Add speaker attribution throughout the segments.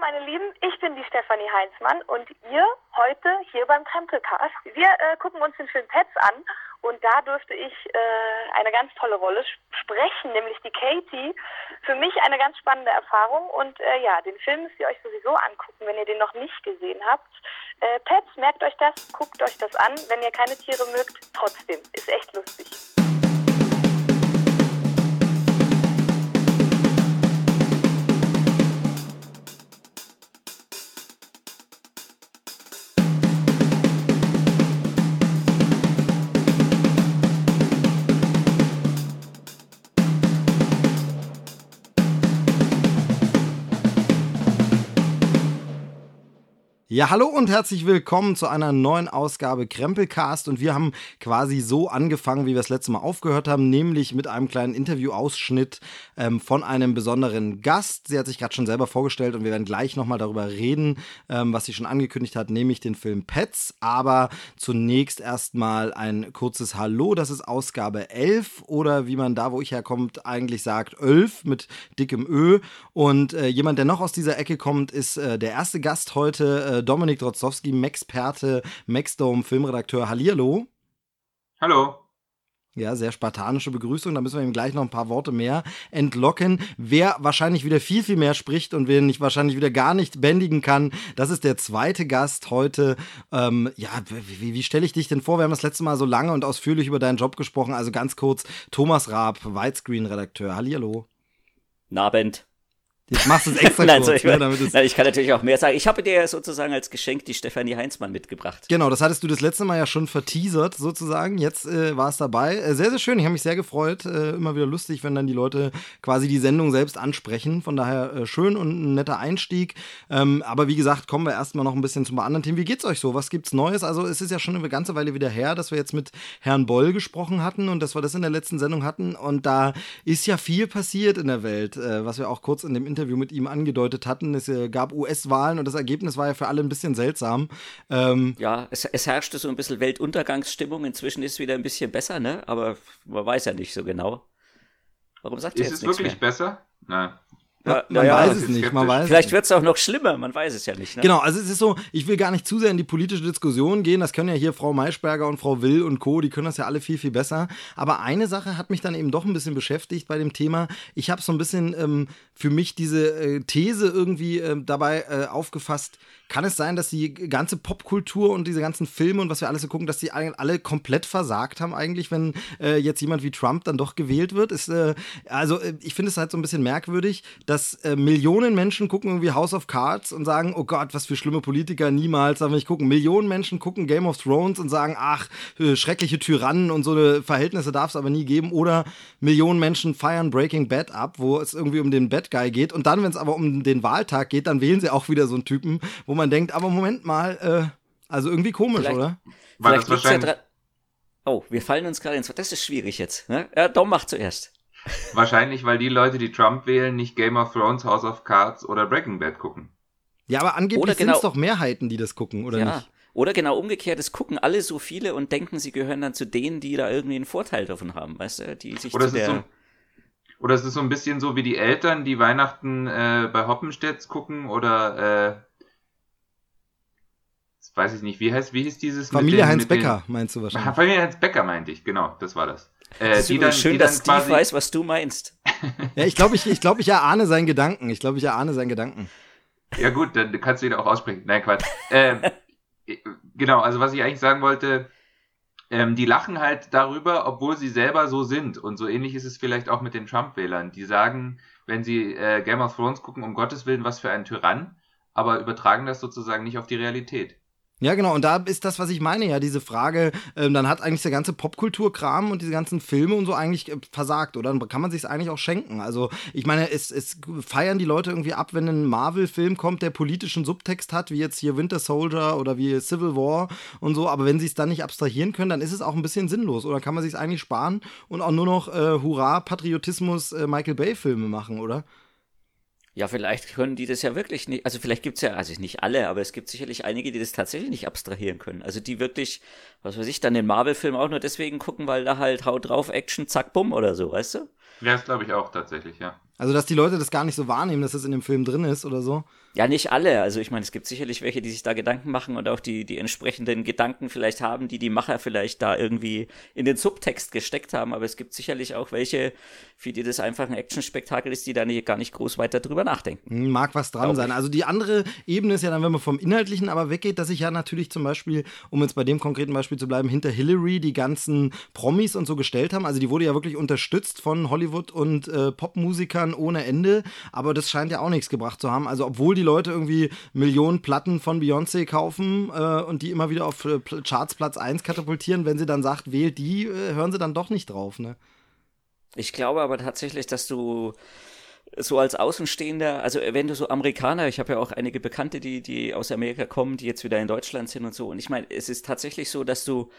Speaker 1: Meine Lieben, ich bin die Stefanie Heinzmann und ihr heute hier beim Krempelcast. Wir äh, gucken uns den Film Pets an und da durfte ich äh, eine ganz tolle Rolle sprechen, nämlich die Katie. Für mich eine ganz spannende Erfahrung und äh, ja, den Film müsst ihr euch sowieso angucken, wenn ihr den noch nicht gesehen habt. Äh, Pets, merkt euch das, guckt euch das an. Wenn ihr keine Tiere mögt, trotzdem, ist echt lustig.
Speaker 2: Ja, hallo und herzlich willkommen zu einer neuen Ausgabe Krempelcast. Und wir haben quasi so angefangen, wie wir das letzte Mal aufgehört haben, nämlich mit einem kleinen Interviewausschnitt ähm, von einem besonderen Gast. Sie hat sich gerade schon selber vorgestellt und wir werden gleich nochmal darüber reden, ähm, was sie schon angekündigt hat, nämlich den Film Pets. Aber zunächst erstmal ein kurzes Hallo. Das ist Ausgabe 11 oder wie man da, wo ich herkommt, eigentlich sagt 11 mit dickem Ö. Und äh, jemand, der noch aus dieser Ecke kommt, ist äh, der erste Gast heute. Äh, Dominik Drozdowski, Maxperte, Maxdome, Filmredakteur. Hallihallo.
Speaker 3: Hallo.
Speaker 2: Ja, sehr spartanische Begrüßung. Da müssen wir ihm gleich noch ein paar Worte mehr entlocken. Wer wahrscheinlich wieder viel, viel mehr spricht und wen ich wahrscheinlich wieder gar nicht bändigen kann, das ist der zweite Gast heute. Ähm, ja, wie, wie stelle ich dich denn vor? Wir haben das letzte Mal so lange und ausführlich über deinen Job gesprochen. Also ganz kurz, Thomas Raab, Widescreen-Redakteur. Hallihallo.
Speaker 4: Nabend.
Speaker 2: Machst du es extra
Speaker 4: nein, kurz, so, ich, ne, nein, ich kann natürlich auch mehr sagen. Ich habe dir sozusagen als Geschenk die Stefanie Heinzmann mitgebracht.
Speaker 2: Genau, das hattest du das letzte Mal ja schon verteasert, sozusagen. Jetzt äh, war es dabei. Äh, sehr, sehr schön. Ich habe mich sehr gefreut. Äh, immer wieder lustig, wenn dann die Leute quasi die Sendung selbst ansprechen. Von daher äh, schön und ein netter Einstieg. Ähm, aber wie gesagt, kommen wir erstmal noch ein bisschen zum anderen Themen. Wie geht's euch so? Was gibt's Neues? Also, es ist ja schon eine ganze Weile wieder her, dass wir jetzt mit Herrn Boll gesprochen hatten und dass wir das in der letzten Sendung hatten. Und da ist ja viel passiert in der Welt, äh, was wir auch kurz in dem Interview mit ihm angedeutet hatten. Es äh, gab US-Wahlen und das Ergebnis war ja für alle ein bisschen seltsam.
Speaker 4: Ähm, ja, es, es, herrschte so ein bisschen Weltuntergangsstimmung. Inzwischen ist es wieder ein bisschen besser, ne? Aber man weiß ja nicht so genau. Warum sagt ihr jetzt
Speaker 3: Ist es wirklich mehr? besser? Nein.
Speaker 2: Ja, man ja, weiß es nicht. Man weiß
Speaker 4: Vielleicht wird es auch noch schlimmer, man weiß es ja nicht. Ne?
Speaker 2: Genau, also es ist so, ich will gar nicht zu sehr in die politische Diskussion gehen. Das können ja hier Frau Maischberger und Frau Will und Co., die können das ja alle viel, viel besser. Aber eine Sache hat mich dann eben doch ein bisschen beschäftigt bei dem Thema. Ich habe so ein bisschen ähm, für mich diese äh, These irgendwie äh, dabei äh, aufgefasst. Kann es sein, dass die ganze Popkultur und diese ganzen Filme und was wir alles so gucken, dass die alle komplett versagt haben eigentlich, wenn äh, jetzt jemand wie Trump dann doch gewählt wird? Ist, äh, also äh, ich finde es halt so ein bisschen merkwürdig, dass äh, Millionen Menschen gucken irgendwie House of Cards und sagen, oh Gott, was für schlimme Politiker, niemals darf ich gucken. Millionen Menschen gucken Game of Thrones und sagen, ach, äh, schreckliche Tyrannen und so eine Verhältnisse darf es aber nie geben. Oder Millionen Menschen feiern Breaking Bad ab, wo es irgendwie um den Bad Guy geht. Und dann, wenn es aber um den Wahltag geht, dann wählen sie auch wieder so einen Typen, wo man denkt, aber Moment mal, äh, also irgendwie komisch,
Speaker 4: vielleicht,
Speaker 2: oder?
Speaker 4: Vielleicht vielleicht ja Oh, wir fallen uns gerade ins. Das ist schwierig jetzt. Ne? Ja, Dom macht zuerst.
Speaker 3: Wahrscheinlich, weil die Leute, die Trump wählen, nicht Game of Thrones, House of Cards oder Breaking Bad gucken.
Speaker 2: Ja, aber angeblich genau, sind es doch Mehrheiten, die das gucken, oder ja. nicht?
Speaker 4: Oder genau umgekehrt, es gucken alle so viele und denken, sie gehören dann zu denen, die da irgendwie einen Vorteil davon haben, weißt du, die sich
Speaker 3: oder
Speaker 4: zu der...
Speaker 3: So, oder es ist so ein bisschen so wie die Eltern, die Weihnachten äh, bei Hoppenstedts gucken oder äh, weiß ich nicht, wie heißt, wie hieß dieses?
Speaker 2: Familie den, Heinz Becker, den, meinst du wahrscheinlich?
Speaker 3: Familie Heinz Becker meinte ich, genau, das war das.
Speaker 4: Äh, das die dann, schön, die dass Steve weiß, was du meinst.
Speaker 2: ja, ich glaube, ich, ich, glaub, ich erahne seinen Gedanken. Ich glaube, ich erahne seinen Gedanken.
Speaker 3: Ja gut, dann kannst du ihn auch aussprechen. Nein, Quatsch. ähm, genau, also was ich eigentlich sagen wollte, ähm, die lachen halt darüber, obwohl sie selber so sind. Und so ähnlich ist es vielleicht auch mit den Trump-Wählern. Die sagen, wenn sie äh, Game of Thrones gucken, um Gottes Willen, was für ein Tyrann, aber übertragen das sozusagen nicht auf die Realität.
Speaker 2: Ja, genau. Und da ist das, was ich meine, ja, diese Frage, ähm, dann hat eigentlich der ganze Popkulturkram und diese ganzen Filme und so eigentlich äh, versagt, oder? Dann kann man sich eigentlich auch schenken. Also, ich meine, es, es feiern die Leute irgendwie ab, wenn ein Marvel-Film kommt, der politischen Subtext hat, wie jetzt hier Winter Soldier oder wie Civil War und so. Aber wenn sie es dann nicht abstrahieren können, dann ist es auch ein bisschen sinnlos. Oder kann man sich eigentlich sparen und auch nur noch äh, Hurra, Patriotismus, äh, Michael Bay-Filme machen, oder?
Speaker 4: Ja, vielleicht können die das ja wirklich nicht. Also vielleicht gibt's ja, also nicht alle, aber es gibt sicherlich einige, die das tatsächlich nicht abstrahieren können. Also die wirklich, was weiß ich, dann den Marvel-Film auch nur deswegen gucken, weil da halt haut drauf, Action, zack, bumm oder so, weißt du?
Speaker 3: Ja, das glaube ich auch tatsächlich, ja.
Speaker 2: Also, dass die Leute das gar nicht so wahrnehmen, dass das in dem Film drin ist oder so.
Speaker 4: Ja, nicht alle. Also ich meine, es gibt sicherlich welche, die sich da Gedanken machen und auch die, die entsprechenden Gedanken vielleicht haben, die die Macher vielleicht da irgendwie in den Subtext gesteckt haben. Aber es gibt sicherlich auch welche, für die das einfach ein Actionspektakel ist, die da nicht, gar nicht groß weiter drüber nachdenken.
Speaker 2: Hm, mag was dran sein. Also die andere Ebene ist ja dann, wenn man vom Inhaltlichen aber weggeht, dass ich ja natürlich zum Beispiel, um jetzt bei dem konkreten Beispiel zu bleiben, hinter Hillary die ganzen Promis und so gestellt haben. Also die wurde ja wirklich unterstützt von Hollywood und äh, Popmusikern ohne Ende. Aber das scheint ja auch nichts gebracht zu haben. Also obwohl die Leute irgendwie Millionen Platten von Beyoncé kaufen äh, und die immer wieder auf äh, Charts Platz 1 katapultieren, wenn sie dann sagt, wählt die, äh, hören sie dann doch nicht drauf, ne?
Speaker 4: Ich glaube aber tatsächlich, dass du so als Außenstehender, also wenn du so Amerikaner, ich habe ja auch einige Bekannte, die, die aus Amerika kommen, die jetzt wieder in Deutschland sind und so. Und ich meine, es ist tatsächlich so, dass du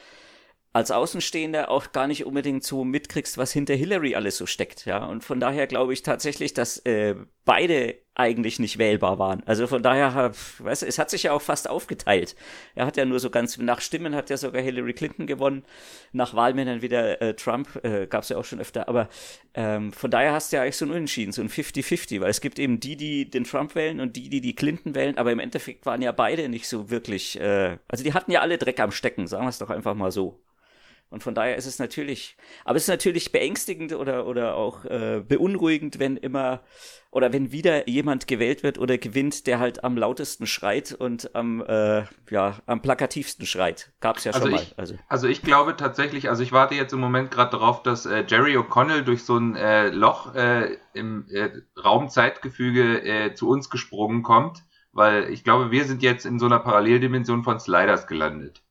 Speaker 4: als Außenstehender auch gar nicht unbedingt so mitkriegst, was hinter Hillary alles so steckt, ja. Und von daher glaube ich tatsächlich, dass äh, beide eigentlich nicht wählbar waren. Also von daher, weißt du, es hat sich ja auch fast aufgeteilt. Er hat ja nur so ganz nach Stimmen hat ja sogar Hillary Clinton gewonnen, nach Wahlmännern wieder äh, Trump, äh, gab es ja auch schon öfter. Aber ähm, von daher hast du ja eigentlich so ein Unentschieden, so ein 50-50, weil es gibt eben die, die den Trump wählen und die, die die Clinton wählen. Aber im Endeffekt waren ja beide nicht so wirklich, äh, also die hatten ja alle Dreck am Stecken, sagen wir es doch einfach mal so. Und von daher ist es natürlich, aber es ist natürlich beängstigend oder, oder auch äh, beunruhigend, wenn immer oder wenn wieder jemand gewählt wird oder gewinnt, der halt am lautesten schreit und am, äh, ja, am plakativsten schreit. Gab's ja
Speaker 3: also
Speaker 4: schon
Speaker 3: ich, mal. Also. also ich glaube tatsächlich, also ich warte jetzt im Moment gerade darauf, dass äh, Jerry O'Connell durch so ein äh, Loch äh, im äh, Raumzeitgefüge äh, zu uns gesprungen kommt, weil ich glaube, wir sind jetzt in so einer Paralleldimension von Sliders gelandet.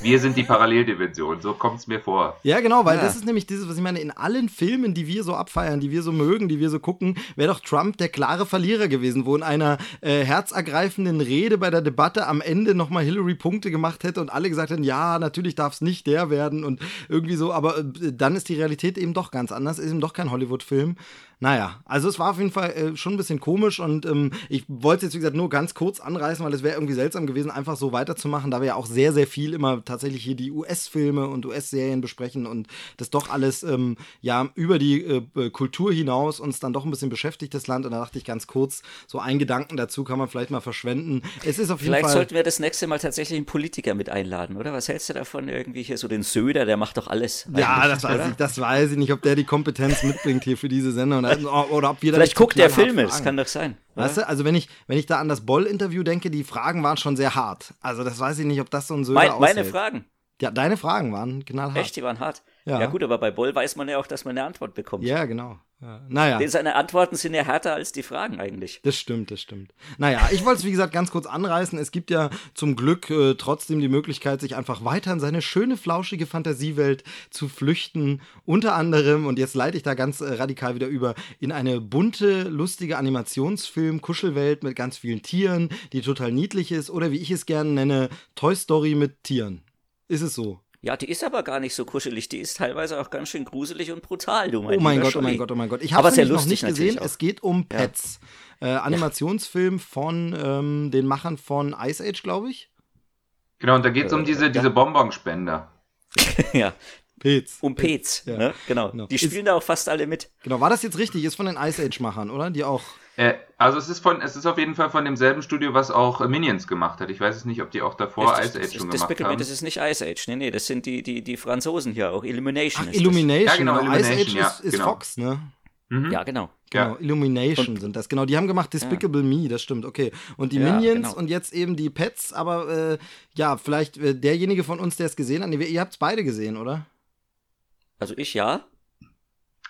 Speaker 3: Wir sind die Paralleldimension, so kommt es mir vor.
Speaker 2: Ja, genau, weil ja. das ist nämlich dieses, was ich meine, in allen Filmen, die wir so abfeiern, die wir so mögen, die wir so gucken, wäre doch Trump der klare Verlierer gewesen, wo in einer äh, herzergreifenden Rede bei der Debatte am Ende nochmal Hillary Punkte gemacht hätte und alle gesagt hätten, ja, natürlich darf es nicht der werden und irgendwie so, aber äh, dann ist die Realität eben doch ganz anders, ist eben doch kein Hollywood-Film. Naja, also es war auf jeden Fall äh, schon ein bisschen komisch und ähm, ich wollte es jetzt, wie gesagt, nur ganz kurz anreißen, weil es wäre irgendwie seltsam gewesen, einfach so weiterzumachen, da wir ja auch sehr, sehr viel immer tatsächlich hier die US-Filme und US-Serien besprechen und das doch alles ähm, ja über die äh, Kultur hinaus uns dann doch ein bisschen beschäftigt, das Land. Und da dachte ich ganz kurz, so einen Gedanken dazu kann man vielleicht mal verschwenden. Es ist auf jeden
Speaker 4: vielleicht
Speaker 2: Fall.
Speaker 4: sollten wir das nächste Mal tatsächlich einen Politiker mit einladen, oder? Was hältst du davon? Irgendwie hier so den Söder, der macht doch alles.
Speaker 2: Ja, das weiß, ich, das weiß ich nicht, ob der die Kompetenz mitbringt hier für diese Sendung. Oder ob wir
Speaker 4: Vielleicht guckt der Filme, das kann doch sein.
Speaker 2: Weißt du, also wenn ich, wenn ich da an das Boll-Interview denke, die Fragen waren schon sehr hart. Also das weiß ich nicht, ob das so ein Söder mein,
Speaker 4: Meine Fragen.
Speaker 2: Ja, deine Fragen waren knallhart.
Speaker 4: Echt, die waren hart. Ja. ja. gut, aber bei Boll weiß man ja auch, dass man eine Antwort bekommt.
Speaker 2: Ja, genau. Ja. Naja.
Speaker 4: Seine Antworten sind ja härter als die Fragen eigentlich.
Speaker 2: Das stimmt, das stimmt. Naja, ich wollte es wie gesagt ganz kurz anreißen. Es gibt ja zum Glück äh, trotzdem die Möglichkeit, sich einfach weiter in seine schöne, flauschige Fantasiewelt zu flüchten. Unter anderem, und jetzt leite ich da ganz äh, radikal wieder über, in eine bunte, lustige Animationsfilm-Kuschelwelt mit ganz vielen Tieren, die total niedlich ist. Oder wie ich es gerne nenne, Toy Story mit Tieren. Ist es so?
Speaker 4: Ja, die ist aber gar nicht so kuschelig. Die ist teilweise auch ganz schön gruselig und brutal, du
Speaker 2: meinst. Oh mein Gott, oh mein Gott, oh mein Gott. Ich habe es noch nicht gesehen. Auch. Es geht um Pets. Ja. Äh, Animationsfilm von ähm, den Machern von Ice Age, glaube ich.
Speaker 3: Genau, und da geht es um äh, diese, diese Bonbonspender.
Speaker 4: ja. Pets. Um Pets, ja. ne? genau. genau. Die spielen ist, da auch fast alle mit.
Speaker 2: Genau, war das jetzt richtig? Ist von den Ice Age-Machern, oder? Die auch
Speaker 3: äh, also es ist von, es ist auf jeden Fall von demselben Studio, was auch äh, Minions gemacht hat. Ich weiß es nicht, ob die auch davor das, Ice Age schon
Speaker 4: das
Speaker 3: gemacht haben.
Speaker 4: Das ist nicht Ice Age, nee, nee, das sind die, die, die Franzosen hier, auch Illumination.
Speaker 2: Ach, Illumination,
Speaker 3: ja, genau,
Speaker 2: Illumination,
Speaker 3: Ice Age
Speaker 2: ja, ist, ist genau. Fox, ne?
Speaker 4: Mhm. Ja, genau.
Speaker 2: Genau, ja. Illumination und, sind das. Genau, die haben gemacht Despicable ja. Me, das stimmt, okay. Und die ja, Minions genau. und jetzt eben die Pets, aber äh, ja, vielleicht äh, derjenige von uns, der es gesehen hat, nee, ihr habt es beide gesehen, oder?
Speaker 4: Also ich ja.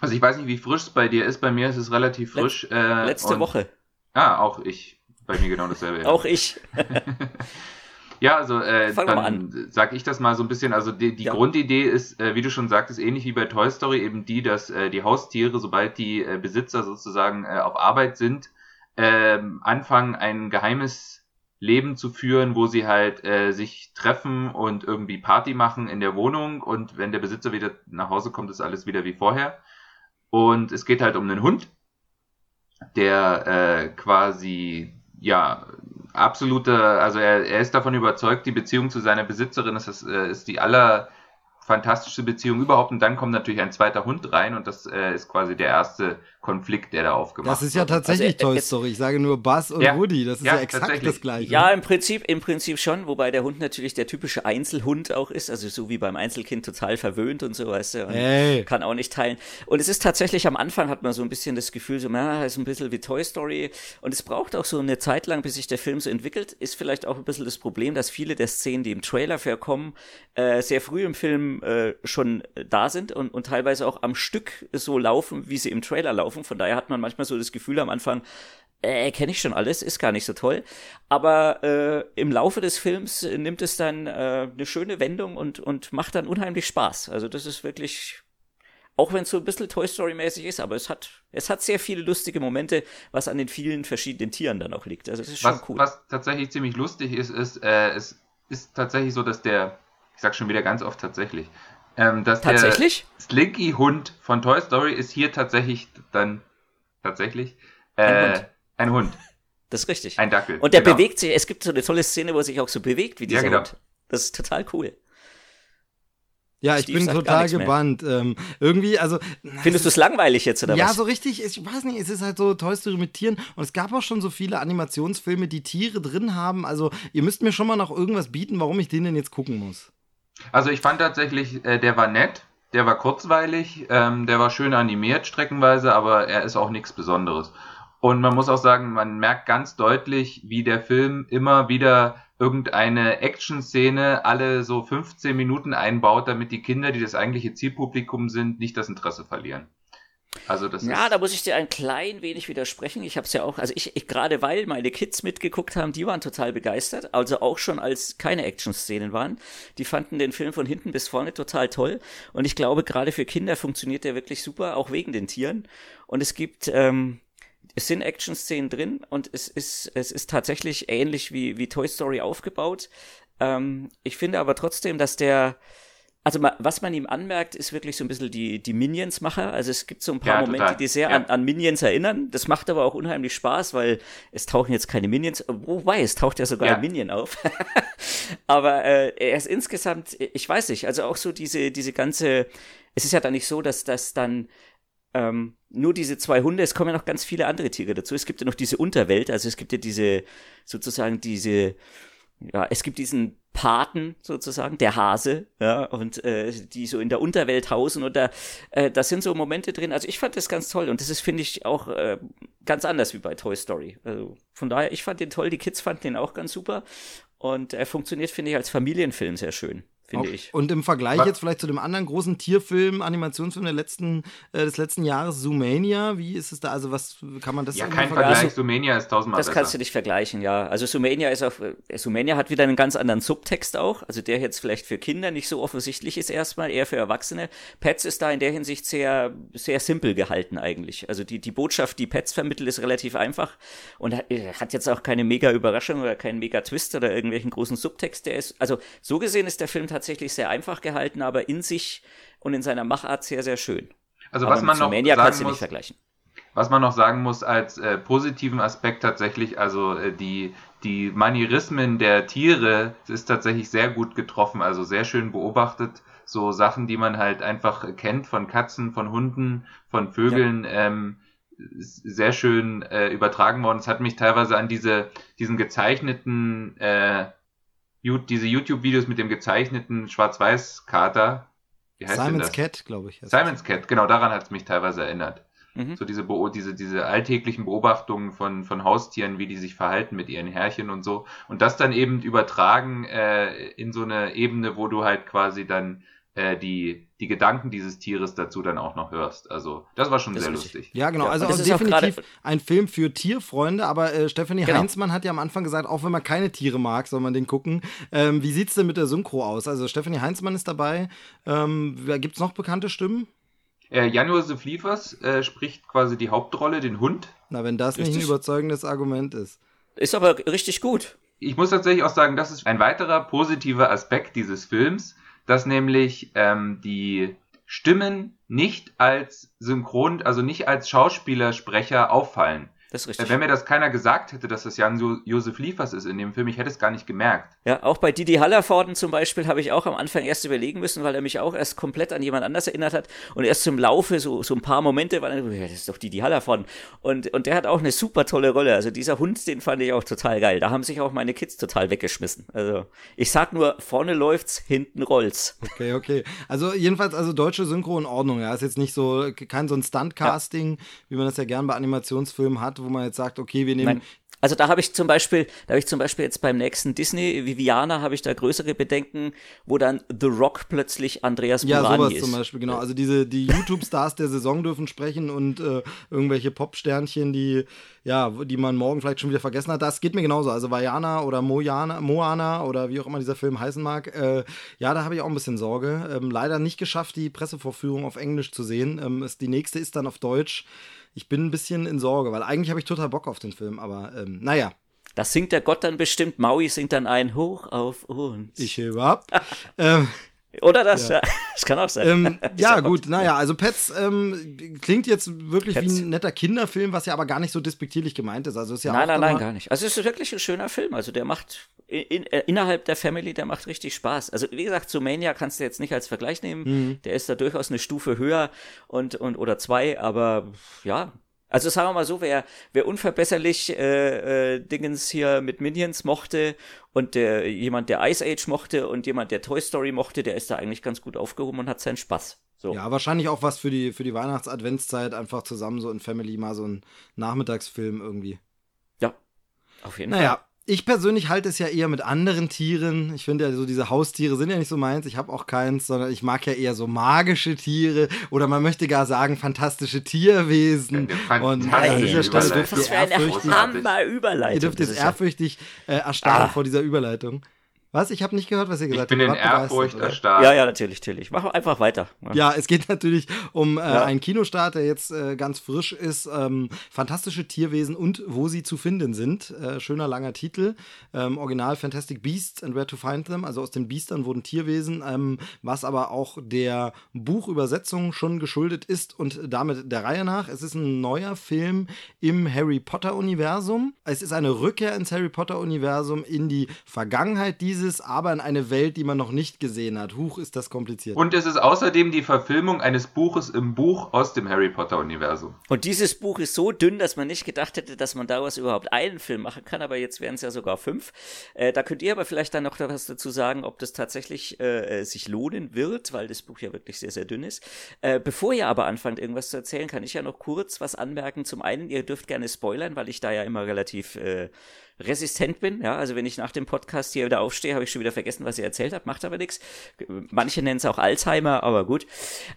Speaker 3: Also ich weiß nicht, wie frisch es bei dir ist. Bei mir ist es relativ frisch.
Speaker 4: Let äh, letzte Woche.
Speaker 3: Ah, auch ich. Bei mir genau dasselbe.
Speaker 4: Ja. auch ich.
Speaker 3: ja, also äh, dann sag ich das mal so ein bisschen. Also die, die ja. Grundidee ist, äh, wie du schon sagtest, ähnlich wie bei Toy Story, eben die, dass äh, die Haustiere, sobald die äh, Besitzer sozusagen äh, auf Arbeit sind, äh, anfangen, ein geheimes Leben zu führen, wo sie halt äh, sich treffen und irgendwie Party machen in der Wohnung und wenn der Besitzer wieder nach Hause kommt, ist alles wieder wie vorher. Und es geht halt um einen Hund, der äh, quasi ja absolute, also er, er ist davon überzeugt, die Beziehung zu seiner Besitzerin ist, äh, ist die aller fantastische Beziehung überhaupt und dann kommt natürlich ein zweiter Hund rein und das äh, ist quasi der erste Konflikt, der da aufgemacht
Speaker 2: wird. Das ist ja tatsächlich also, äh, Toy Story. Ich sage nur Buzz und ja, Woody. Das ist ja, ja exakt das gleiche.
Speaker 4: Ja, im Prinzip, im Prinzip schon, wobei der Hund natürlich der typische Einzelhund auch ist, also so wie beim Einzelkind total verwöhnt und so, weißt du, und hey. kann auch nicht teilen. Und es ist tatsächlich am Anfang hat man so ein bisschen das Gefühl, so, na, ist ein bisschen wie Toy Story und es braucht auch so eine Zeit lang, bis sich der Film so entwickelt. Ist vielleicht auch ein bisschen das Problem, dass viele der Szenen, die im Trailer vorkommen, äh, sehr früh im Film äh, schon da sind und, und teilweise auch am Stück so laufen, wie sie im Trailer laufen. Von daher hat man manchmal so das Gefühl am Anfang, äh, kenne ich schon alles, ist gar nicht so toll. Aber äh, im Laufe des Films nimmt es dann äh, eine schöne Wendung und, und macht dann unheimlich Spaß. Also das ist wirklich, auch wenn es so ein bisschen Toy Story-mäßig ist, aber es hat, es hat sehr viele lustige Momente, was an den vielen verschiedenen Tieren dann auch liegt. Also es ist schon
Speaker 3: was,
Speaker 4: cool.
Speaker 3: Was tatsächlich ziemlich lustig ist, ist, äh, es ist tatsächlich so, dass der, ich sag schon wieder ganz oft tatsächlich, ähm, dass
Speaker 4: tatsächlich?
Speaker 3: der Slinky-Hund von Toy Story ist hier tatsächlich dann tatsächlich äh, ein, Hund. ein Hund.
Speaker 4: Das ist richtig.
Speaker 3: Ein Dackel.
Speaker 4: Und der genau. bewegt sich, es gibt so eine tolle Szene, wo er sich auch so bewegt wie dieser ja, genau. Hund. Das ist total cool.
Speaker 2: Ja, ich bin total gebannt. Ähm, irgendwie, also.
Speaker 4: Findest du es langweilig jetzt, oder
Speaker 2: ja,
Speaker 4: was?
Speaker 2: Ja, so richtig, ich weiß nicht, es ist halt so Toy Story mit Tieren und es gab auch schon so viele Animationsfilme, die Tiere drin haben. Also, ihr müsst mir schon mal noch irgendwas bieten, warum ich den denn jetzt gucken muss.
Speaker 3: Also, ich fand tatsächlich, äh, der war nett, der war kurzweilig, ähm, der war schön animiert streckenweise, aber er ist auch nichts Besonderes. Und man muss auch sagen, man merkt ganz deutlich, wie der Film immer wieder irgendeine Action-Szene alle so 15 Minuten einbaut, damit die Kinder, die das eigentliche Zielpublikum sind, nicht das Interesse verlieren. Also das
Speaker 4: ja, da muss ich dir ein klein wenig widersprechen. Ich habe es ja auch, also ich, ich gerade weil meine Kids mitgeguckt haben, die waren total begeistert. Also auch schon als keine Action-Szenen waren, die fanden den Film von hinten bis vorne total toll. Und ich glaube, gerade für Kinder funktioniert der wirklich super, auch wegen den Tieren. Und es gibt ähm, es sind Action-Szenen drin und es ist, es ist tatsächlich ähnlich wie, wie Toy Story aufgebaut. Ähm, ich finde aber trotzdem, dass der, also was man ihm anmerkt, ist wirklich so ein bisschen die, die Minions-Macher. Also es gibt so ein paar ja, Momente, total. die sehr ja. an, an Minions erinnern. Das macht aber auch unheimlich Spaß, weil es tauchen jetzt keine Minions, wobei, es taucht ja sogar ja. ein Minion auf. aber äh, er ist insgesamt, ich weiß nicht, also auch so diese, diese ganze, es ist ja dann nicht so, dass das dann ähm, nur diese zwei Hunde, es kommen ja noch ganz viele andere Tiere dazu. Es gibt ja noch diese Unterwelt, also es gibt ja diese, sozusagen diese, ja, es gibt diesen Paten sozusagen, der Hase, ja, und äh, die so in der Unterwelt hausen da, äh, das sind so Momente drin. Also ich fand das ganz toll und das ist, finde ich, auch äh, ganz anders wie bei Toy Story. Also von daher, ich fand den toll, die Kids fanden den auch ganz super und er funktioniert, finde ich, als Familienfilm sehr schön finde ich.
Speaker 2: Und im Vergleich Was? jetzt vielleicht zu dem anderen großen Tierfilm, Animationsfilm der letzten, äh, des letzten Jahres, Zoomania, wie ist es da? Also was kann man das
Speaker 3: Ja, kein Vergleich, also, Zoomania ist tausendmal
Speaker 4: Das besser. kannst du nicht vergleichen, ja. Also Zoomania ist auch, äh, Zoomania hat wieder einen ganz anderen Subtext auch, also der jetzt vielleicht für Kinder nicht so offensichtlich ist erstmal, eher für Erwachsene. Pets ist da in der Hinsicht sehr, sehr simpel gehalten eigentlich. Also die, die Botschaft, die Pets vermittelt, ist relativ einfach und hat, äh, hat jetzt auch keine mega Überraschung oder keinen mega Twist oder irgendwelchen großen Subtext, der ist, also so gesehen ist der Film tatsächlich sehr einfach gehalten, aber in sich und in seiner Machart sehr, sehr schön.
Speaker 3: Also was man noch Mania sagen muss, vergleichen. Was man noch sagen muss als äh, positiven Aspekt tatsächlich, also äh, die, die Manierismen der Tiere ist tatsächlich sehr gut getroffen, also sehr schön beobachtet. So Sachen, die man halt einfach kennt von Katzen, von Hunden, von Vögeln, ja. ähm, sehr schön äh, übertragen worden. Es hat mich teilweise an diese, diesen gezeichneten äh, diese YouTube-Videos mit dem gezeichneten Schwarz-Weiß-Kater.
Speaker 2: Wie heißt Simon's Cat, glaube ich.
Speaker 3: Simon's Cat, genau, daran hat es mich teilweise erinnert. Mhm. So diese, diese, diese alltäglichen Beobachtungen von, von Haustieren, wie die sich verhalten mit ihren Herrchen und so. Und das dann eben übertragen äh, in so eine Ebene, wo du halt quasi dann äh, die, die Gedanken dieses Tieres dazu dann auch noch hörst. Also das war schon das sehr lustig.
Speaker 2: Ja, genau. Also, also definitiv ein Film für Tierfreunde, aber äh, Stephanie genau. Heinzmann hat ja am Anfang gesagt, auch wenn man keine Tiere mag, soll man den gucken. Ähm, wie es denn mit der Synchro aus? Also Stephanie Heinzmann ist dabei. Ähm, es noch bekannte Stimmen?
Speaker 3: Äh, Jan-Josef Liefers äh, spricht quasi die Hauptrolle, den Hund.
Speaker 2: Na, wenn das richtig. nicht ein überzeugendes Argument ist.
Speaker 4: Ist aber richtig gut.
Speaker 3: Ich muss tatsächlich auch sagen, das ist ein weiterer positiver Aspekt dieses Films dass nämlich ähm, die Stimmen nicht als Synchron, also nicht als Schauspielersprecher auffallen.
Speaker 4: Das ist richtig.
Speaker 3: Wenn mir das keiner gesagt hätte, dass das Jan jo Josef Liefers ist in dem Film, ich hätte es gar nicht gemerkt.
Speaker 4: Ja, auch bei Didi Hallervorden zum Beispiel habe ich auch am Anfang erst überlegen müssen, weil er mich auch erst komplett an jemand anders erinnert hat und erst zum Laufe so, so ein paar Momente war dann, ja, das ist doch Didi Hallervorden. Und, und der hat auch eine super tolle Rolle. Also dieser Hund, den fand ich auch total geil. Da haben sich auch meine Kids total weggeschmissen. Also ich sag nur, vorne läuft's, hinten rollt's.
Speaker 2: Okay, okay. Also jedenfalls, also deutsche Synchro in Ordnung. Ja, ist jetzt nicht so, kein so ein Stunt-Casting, ja. wie man das ja gern bei Animationsfilmen hat, wo man jetzt sagt, okay, wir nehmen Nein.
Speaker 4: Also da habe ich zum Beispiel, da habe ich zum Beispiel jetzt beim nächsten Disney Viviana habe ich da größere Bedenken, wo dann The Rock plötzlich Andreas
Speaker 2: ja, Burani sowas ist. zum Beispiel genau. Also diese die YouTube-Stars der Saison dürfen sprechen und äh, irgendwelche Popsternchen, die ja, die man morgen vielleicht schon wieder vergessen hat. Das geht mir genauso. Also Vajana oder Mojana, Moana oder wie auch immer dieser Film heißen mag. Äh, ja, da habe ich auch ein bisschen Sorge. Ähm, leider nicht geschafft, die Pressevorführung auf Englisch zu sehen. Ähm, ist, die nächste ist dann auf Deutsch ich bin ein bisschen in Sorge, weil eigentlich habe ich total Bock auf den Film, aber ähm, naja.
Speaker 4: Das singt der Gott dann bestimmt. Maui singt dann ein Hoch auf uns.
Speaker 2: Ich hebe ab. ähm,
Speaker 4: oder das? Ja. Das kann auch sein.
Speaker 2: Ähm, ja, gut, naja, also Pets ähm, klingt jetzt wirklich Pets. wie ein netter Kinderfilm, was ja aber gar nicht so despektierlich gemeint ist. Also ist ja
Speaker 4: nein, nein, nein, gar nicht. Also es ist wirklich ein schöner Film. Also der macht in, in, äh, innerhalb der Family, der macht richtig Spaß. Also wie gesagt, zu Mania kannst du jetzt nicht als Vergleich nehmen. Mhm. Der ist da durchaus eine Stufe höher und, und oder zwei, aber ja, also sagen wir mal so, wer, wer unverbesserlich äh, äh, Dingens hier mit Minions mochte und der, jemand, der Ice Age mochte und jemand, der Toy Story mochte, der ist da eigentlich ganz gut aufgehoben und hat seinen Spaß. So.
Speaker 2: Ja, wahrscheinlich auch was für die, für die Weihnachts-Adventszeit, einfach zusammen so in Family mal so ein Nachmittagsfilm irgendwie.
Speaker 4: Ja, auf jeden
Speaker 2: naja,
Speaker 4: Fall.
Speaker 2: Naja, ich persönlich halte es ja eher mit anderen Tieren. Ich finde ja so diese Haustiere sind ja nicht so meins. Ich habe auch keins, sondern ich mag ja eher so magische Tiere oder man möchte gar sagen fantastische Tierwesen.
Speaker 3: Ja, und an dieser Stelle
Speaker 4: dürft ihr ehrfürchtig.
Speaker 2: Ihr dürft jetzt ehrfürchtig äh, erstarren ah. vor dieser Überleitung. Was? Ich habe nicht gehört, was ihr gesagt habt.
Speaker 3: Ich bin in Ehrfurcht erstarrt.
Speaker 4: Ja, ja, natürlich, natürlich. Mach einfach weiter.
Speaker 2: Ja, ja es geht natürlich um äh, ja. einen Kinostart, der jetzt äh, ganz frisch ist. Ähm, Fantastische Tierwesen und wo sie zu finden sind. Äh, schöner langer Titel. Ähm, Original Fantastic Beasts and Where to Find Them. Also aus den Biestern wurden Tierwesen, ähm, was aber auch der Buchübersetzung schon geschuldet ist und damit der Reihe nach. Es ist ein neuer Film im Harry Potter-Universum. Es ist eine Rückkehr ins Harry Potter-Universum in die Vergangenheit dieses dieses, aber in eine Welt, die man noch nicht gesehen hat. Huch, ist das kompliziert.
Speaker 3: Und es ist außerdem die Verfilmung eines Buches im Buch aus dem Harry Potter-Universum.
Speaker 4: Und dieses Buch ist so dünn, dass man nicht gedacht hätte, dass man daraus überhaupt einen Film machen kann, aber jetzt wären es ja sogar fünf. Äh, da könnt ihr aber vielleicht dann noch was dazu sagen, ob das tatsächlich äh, sich lohnen wird, weil das Buch ja wirklich sehr, sehr dünn ist. Äh, bevor ihr aber anfangt, irgendwas zu erzählen, kann ich ja noch kurz was anmerken. Zum einen, ihr dürft gerne spoilern, weil ich da ja immer relativ äh, resistent bin. Ja, also wenn ich nach dem Podcast hier wieder aufstehe, habe ich schon wieder vergessen, was ihr erzählt habt, macht aber nichts. Manche nennen es auch Alzheimer, aber gut.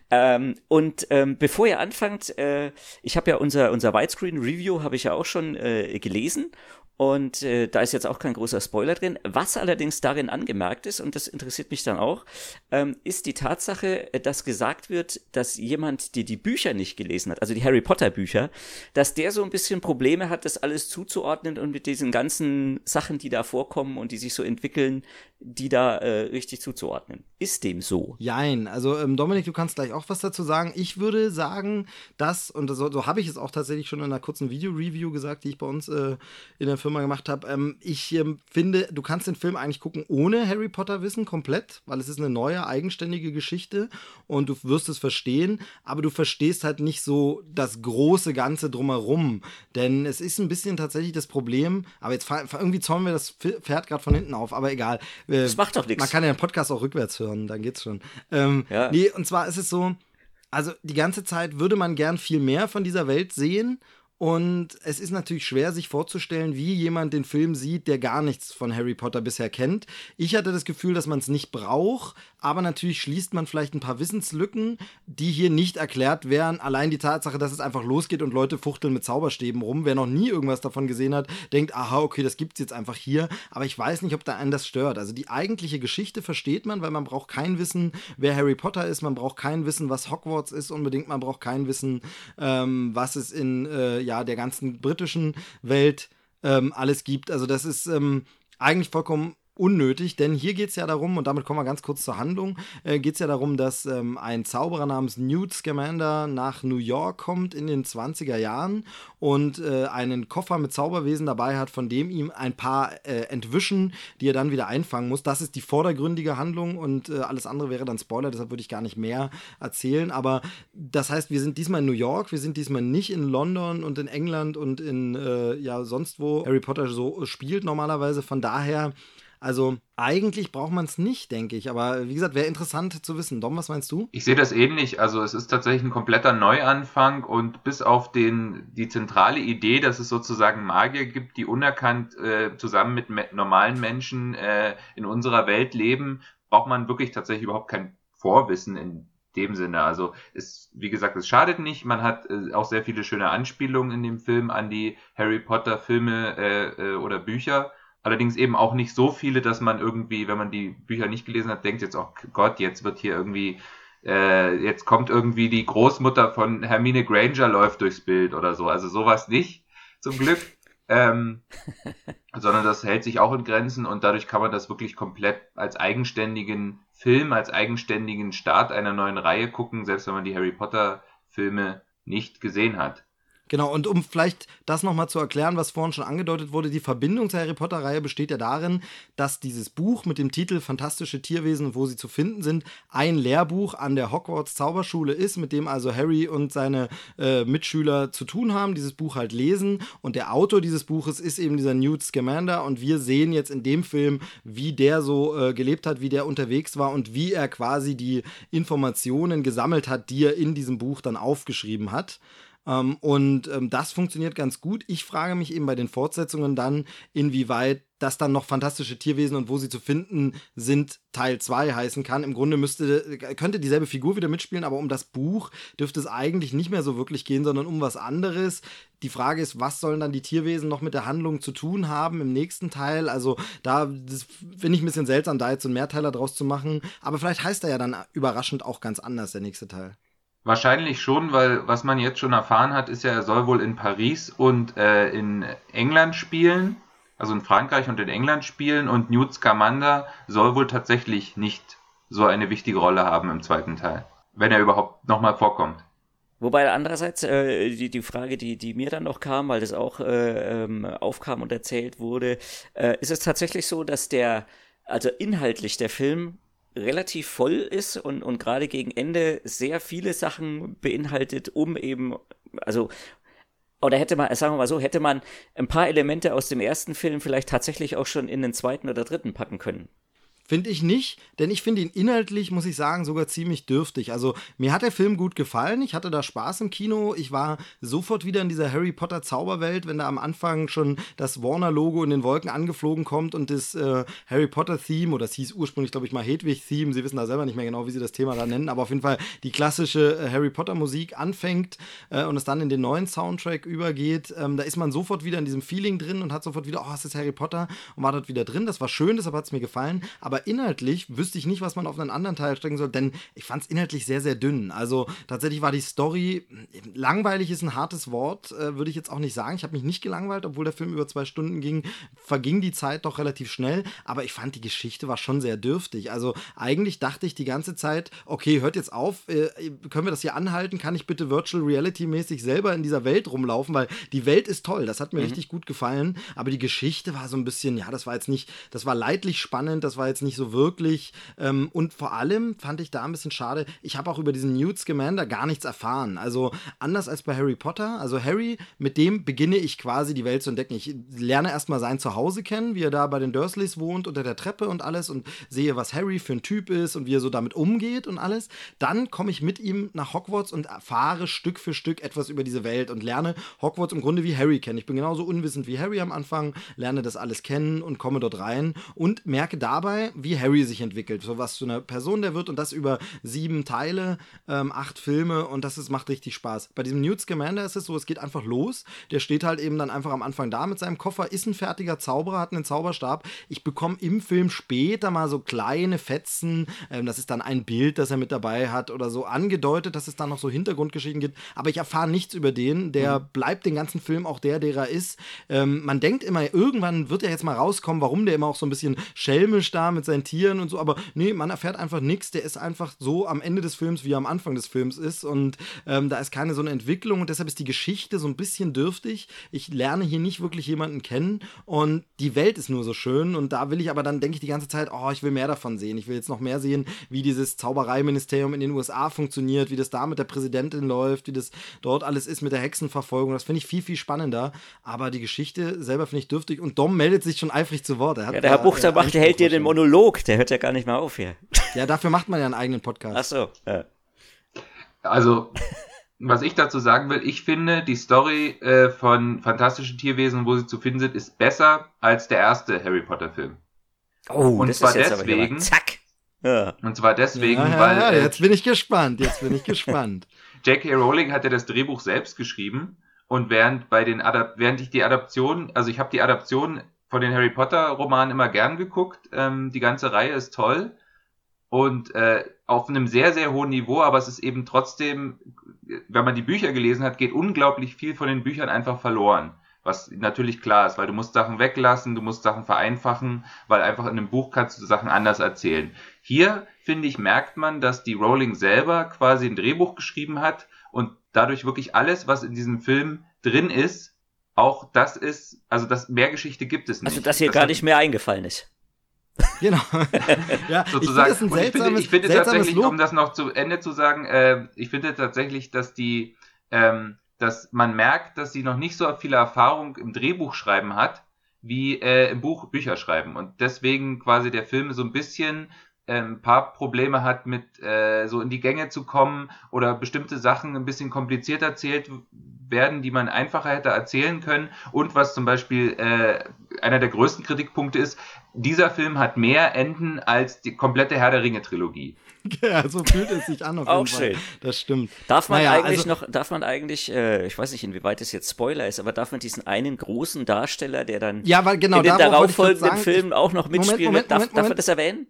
Speaker 4: Ähm, und ähm, bevor ihr anfangt, äh, ich habe ja unser unser Widescreen Review habe ich ja auch schon äh, gelesen und äh, da ist jetzt auch kein großer Spoiler drin. Was allerdings darin angemerkt ist, und das interessiert mich dann auch, ähm, ist die Tatsache, dass gesagt wird, dass jemand, der die Bücher nicht gelesen hat, also die Harry Potter Bücher, dass der so ein bisschen Probleme hat, das alles zuzuordnen und mit diesen ganzen Sachen, die da vorkommen und die sich so entwickeln, die da äh, richtig zuzuordnen. Ist dem so?
Speaker 2: Jein. Also ähm, Dominik, du kannst gleich auch was dazu sagen. Ich würde sagen, dass, und so, so habe ich es auch tatsächlich schon in einer kurzen Video-Review gesagt, die ich bei uns äh, in der Firma gemacht habe. Ähm, ich ähm, finde, du kannst den Film eigentlich gucken ohne Harry Potter Wissen komplett, weil es ist eine neue, eigenständige Geschichte und du wirst es verstehen, aber du verstehst halt nicht so das große Ganze drumherum. Denn es ist ein bisschen tatsächlich das Problem, aber jetzt irgendwie zäumen wir das Pferd gerade von hinten auf, aber egal
Speaker 4: äh, das macht doch nichts.
Speaker 2: Man kann ja den Podcast auch rückwärts hören, dann geht's schon. Ähm, ja. Nee, und zwar ist es so, also die ganze Zeit würde man gern viel mehr von dieser Welt sehen und es ist natürlich schwer, sich vorzustellen, wie jemand den Film sieht, der gar nichts von Harry Potter bisher kennt. Ich hatte das Gefühl, dass man es nicht braucht, aber natürlich schließt man vielleicht ein paar Wissenslücken, die hier nicht erklärt wären. Allein die Tatsache, dass es einfach losgeht und Leute fuchteln mit Zauberstäben rum. Wer noch nie irgendwas davon gesehen hat, denkt, aha, okay, das gibt's jetzt einfach hier. Aber ich weiß nicht, ob da einen das stört. Also die eigentliche Geschichte versteht man, weil man braucht kein Wissen, wer Harry Potter ist. Man braucht kein Wissen, was Hogwarts ist unbedingt. Man braucht kein Wissen, ähm, was es in äh, ja, der ganzen britischen Welt ähm, alles gibt. Also das ist ähm, eigentlich vollkommen unnötig, denn hier geht es ja darum, und damit kommen wir ganz kurz zur Handlung, äh, geht es ja darum, dass ähm, ein Zauberer namens Newt Scamander nach New York kommt in den 20er Jahren und äh, einen Koffer mit Zauberwesen dabei hat, von dem ihm ein paar äh, entwischen, die er dann wieder einfangen muss. Das ist die vordergründige Handlung und äh, alles andere wäre dann Spoiler, deshalb würde ich gar nicht mehr erzählen. Aber das heißt, wir sind diesmal in New York, wir sind diesmal nicht in London und in England und in äh, ja sonst wo Harry Potter so spielt normalerweise. Von daher also eigentlich braucht man es nicht, denke ich. Aber wie gesagt, wäre interessant zu wissen. Dom, was meinst du?
Speaker 3: Ich sehe das ähnlich. Also es ist tatsächlich ein kompletter Neuanfang und bis auf den, die zentrale Idee, dass es sozusagen Magier gibt, die unerkannt äh, zusammen mit me normalen Menschen äh, in unserer Welt leben, braucht man wirklich tatsächlich überhaupt kein Vorwissen in dem Sinne. Also es, wie gesagt, es schadet nicht. Man hat äh, auch sehr viele schöne Anspielungen in dem Film an die Harry Potter Filme äh, äh, oder Bücher. Allerdings eben auch nicht so viele, dass man irgendwie, wenn man die Bücher nicht gelesen hat, denkt jetzt, oh Gott, jetzt wird hier irgendwie, äh, jetzt kommt irgendwie die Großmutter von Hermine Granger läuft durchs Bild oder so. Also sowas nicht, zum Glück. Ähm, sondern das hält sich auch in Grenzen und dadurch kann man das wirklich komplett als eigenständigen Film, als eigenständigen Start einer neuen Reihe gucken, selbst wenn man die Harry Potter Filme nicht gesehen hat.
Speaker 2: Genau, und um vielleicht das nochmal zu erklären, was vorhin schon angedeutet wurde, die Verbindung zur Harry Potter-Reihe besteht ja darin, dass dieses Buch mit dem Titel Fantastische Tierwesen wo sie zu finden sind, ein Lehrbuch an der Hogwarts Zauberschule ist, mit dem also Harry und seine äh, Mitschüler zu tun haben, dieses Buch halt lesen. Und der Autor dieses Buches ist eben dieser Newt Scamander und wir sehen jetzt in dem Film, wie der so äh, gelebt hat, wie der unterwegs war und wie er quasi die Informationen gesammelt hat, die er in diesem Buch dann aufgeschrieben hat. Ähm, und ähm, das funktioniert ganz gut. Ich frage mich eben bei den Fortsetzungen dann, inwieweit das dann noch fantastische Tierwesen und wo sie zu finden sind, Teil 2 heißen kann. Im Grunde müsste, könnte dieselbe Figur wieder mitspielen, aber um das Buch dürfte es eigentlich nicht mehr so wirklich gehen, sondern um was anderes. Die Frage ist, was sollen dann die Tierwesen noch mit der Handlung zu tun haben im nächsten Teil? Also da finde ich ein bisschen seltsam, da jetzt so einen Mehrteiler draus zu machen. Aber vielleicht heißt er ja dann überraschend auch ganz anders, der nächste Teil.
Speaker 3: Wahrscheinlich schon, weil was man jetzt schon erfahren hat, ist ja, er soll wohl in Paris und äh, in England spielen, also in Frankreich und in England spielen und Newt Scamander soll wohl tatsächlich nicht so eine wichtige Rolle haben im zweiten Teil, wenn er überhaupt nochmal vorkommt.
Speaker 4: Wobei andererseits äh, die, die Frage, die, die mir dann noch kam, weil das auch äh, ähm, aufkam und erzählt wurde, äh, ist es tatsächlich so, dass der, also inhaltlich der Film relativ voll ist und, und gerade gegen Ende sehr viele Sachen beinhaltet, um eben, also oder hätte man, sagen wir mal so, hätte man ein paar Elemente aus dem ersten Film vielleicht tatsächlich auch schon in den zweiten oder dritten packen können.
Speaker 2: Finde ich nicht, denn ich finde ihn inhaltlich, muss ich sagen, sogar ziemlich dürftig. Also mir hat der Film gut gefallen, ich hatte da Spaß im Kino, ich war sofort wieder in dieser Harry Potter Zauberwelt, wenn da am Anfang schon das Warner-Logo in den Wolken angeflogen kommt und das äh, Harry Potter-Theme, oder es hieß ursprünglich, glaube ich, mal Hedwig-Theme, sie wissen da selber nicht mehr genau, wie sie das Thema da nennen, aber auf jeden Fall die klassische äh, Harry Potter-Musik anfängt äh, und es dann in den neuen Soundtrack übergeht, ähm, da ist man sofort wieder in diesem Feeling drin und hat sofort wieder, oh, es ist Harry Potter und war dort wieder drin. Das war schön, deshalb hat es mir gefallen, aber aber inhaltlich wüsste ich nicht, was man auf einen anderen Teil stecken soll, denn ich fand es inhaltlich sehr, sehr dünn. Also tatsächlich war die Story, langweilig ist ein hartes Wort, äh, würde ich jetzt auch nicht sagen. Ich habe mich nicht gelangweilt, obwohl der Film über zwei Stunden ging, verging die Zeit doch relativ schnell, aber ich fand die Geschichte war schon sehr dürftig. Also eigentlich dachte ich die ganze Zeit, okay, hört jetzt auf, äh, können wir das hier anhalten? Kann ich bitte Virtual Reality mäßig selber in dieser Welt rumlaufen? Weil die Welt ist toll, das hat mir mhm. richtig gut gefallen, aber die Geschichte war so ein bisschen, ja, das war jetzt nicht, das war leidlich spannend, das war jetzt nicht nicht so wirklich. Ähm, und vor allem fand ich da ein bisschen schade, ich habe auch über diesen Newt Scamander gar nichts erfahren. Also anders als bei Harry Potter. Also Harry, mit dem beginne ich quasi die Welt zu entdecken. Ich lerne erstmal sein Zuhause kennen, wie er da bei den Dursleys wohnt, unter der Treppe und alles und sehe, was Harry für ein Typ ist und wie er so damit umgeht und alles. Dann komme ich mit ihm nach Hogwarts und erfahre Stück für Stück etwas über diese Welt und lerne Hogwarts im Grunde wie Harry kennen. Ich bin genauso unwissend wie Harry am Anfang, lerne das alles kennen und komme dort rein und merke dabei, wie Harry sich entwickelt, so was zu einer Person der wird und das über sieben Teile, ähm, acht Filme und das ist, macht richtig Spaß. Bei diesem Newt Scamander ist es so, es geht einfach los. Der steht halt eben dann einfach am Anfang da mit seinem Koffer, ist ein fertiger Zauberer, hat einen Zauberstab. Ich bekomme im Film später mal so kleine Fetzen, ähm, das ist dann ein Bild, das er mit dabei hat oder so angedeutet, dass es dann noch so Hintergrundgeschichten gibt, aber ich erfahre nichts über den, der mhm. bleibt den ganzen Film auch der, der er ist. Ähm, man denkt immer, irgendwann wird er jetzt mal rauskommen, warum der immer auch so ein bisschen schelmisch da mit seinen Tieren und so, aber nee, man erfährt einfach nichts, der ist einfach so am Ende des Films, wie er am Anfang des Films ist und ähm, da ist keine so eine Entwicklung und deshalb ist die Geschichte so ein bisschen dürftig. Ich lerne hier nicht wirklich jemanden kennen und die Welt ist nur so schön und da will ich aber dann, denke ich die ganze Zeit, oh, ich will mehr davon sehen. Ich will jetzt noch mehr sehen, wie dieses Zaubereiministerium in den USA funktioniert, wie das da mit der Präsidentin läuft, wie das dort alles ist mit der Hexenverfolgung. Das finde ich viel, viel spannender. Aber die Geschichte selber finde ich dürftig und Dom meldet sich schon eifrig zu Wort.
Speaker 4: ja, der Herr Buchter macht, der hält dir den Monolog, der hört ja gar nicht mehr auf hier.
Speaker 2: Ja, dafür macht man ja einen eigenen Podcast.
Speaker 4: Ach so. Ja.
Speaker 3: Also, was ich dazu sagen will, ich finde, die Story äh, von Fantastischen Tierwesen, wo sie zu finden sind, ist besser als der erste Harry Potter Film.
Speaker 4: Oh, und das zwar ist jetzt deswegen. Aber zack.
Speaker 3: Ja. Und zwar deswegen,
Speaker 2: ja,
Speaker 3: weil.
Speaker 2: Ja, jetzt bin ich gespannt. Jetzt bin ich gespannt.
Speaker 3: J.K. Rowling hat ja das Drehbuch selbst geschrieben und während bei den Adap während ich die Adaption, also ich habe die Adaption von den Harry Potter Romanen immer gern geguckt. Ähm, die ganze Reihe ist toll und äh, auf einem sehr sehr hohen Niveau, aber es ist eben trotzdem, wenn man die Bücher gelesen hat, geht unglaublich viel von den Büchern einfach verloren. Was natürlich klar ist, weil du musst Sachen weglassen, du musst Sachen vereinfachen, weil einfach in einem Buch kannst du Sachen anders erzählen. Hier, finde ich, merkt man, dass die Rowling selber quasi ein Drehbuch geschrieben hat und dadurch wirklich alles, was in diesem Film drin ist, auch das ist, also das mehr Geschichte gibt es also,
Speaker 4: nicht. Also, dass hier das gar nicht mehr eingefallen ist.
Speaker 2: Genau.
Speaker 3: ja, sozusagen. Ich, ich finde, ich finde tatsächlich, Lob. um das noch zu Ende zu sagen, äh, ich finde tatsächlich, dass die, ähm, dass man merkt, dass sie noch nicht so viele Erfahrung im Drehbuchschreiben hat, wie äh, im Buch Bücher schreiben. Und deswegen quasi der Film so ein bisschen ein paar Probleme hat, mit äh, so in die Gänge zu kommen oder bestimmte Sachen ein bisschen kompliziert erzählt werden, die man einfacher hätte erzählen können. Und was zum Beispiel äh, einer der größten Kritikpunkte ist, dieser Film hat mehr Enden als die komplette Herr der Ringe Trilogie.
Speaker 2: Ja, so fühlt es sich an auf
Speaker 4: jeden Auch Fall. schön.
Speaker 2: Das stimmt.
Speaker 4: Darf man naja, eigentlich also, noch, darf man eigentlich, äh, ich weiß nicht, inwieweit das jetzt Spoiler ist, aber darf man diesen einen großen Darsteller, der dann
Speaker 2: ja, weil genau,
Speaker 4: in den darauffolgenden Filmen auch noch mitspielen Moment, Moment, darf, Moment, darf man das erwähnen?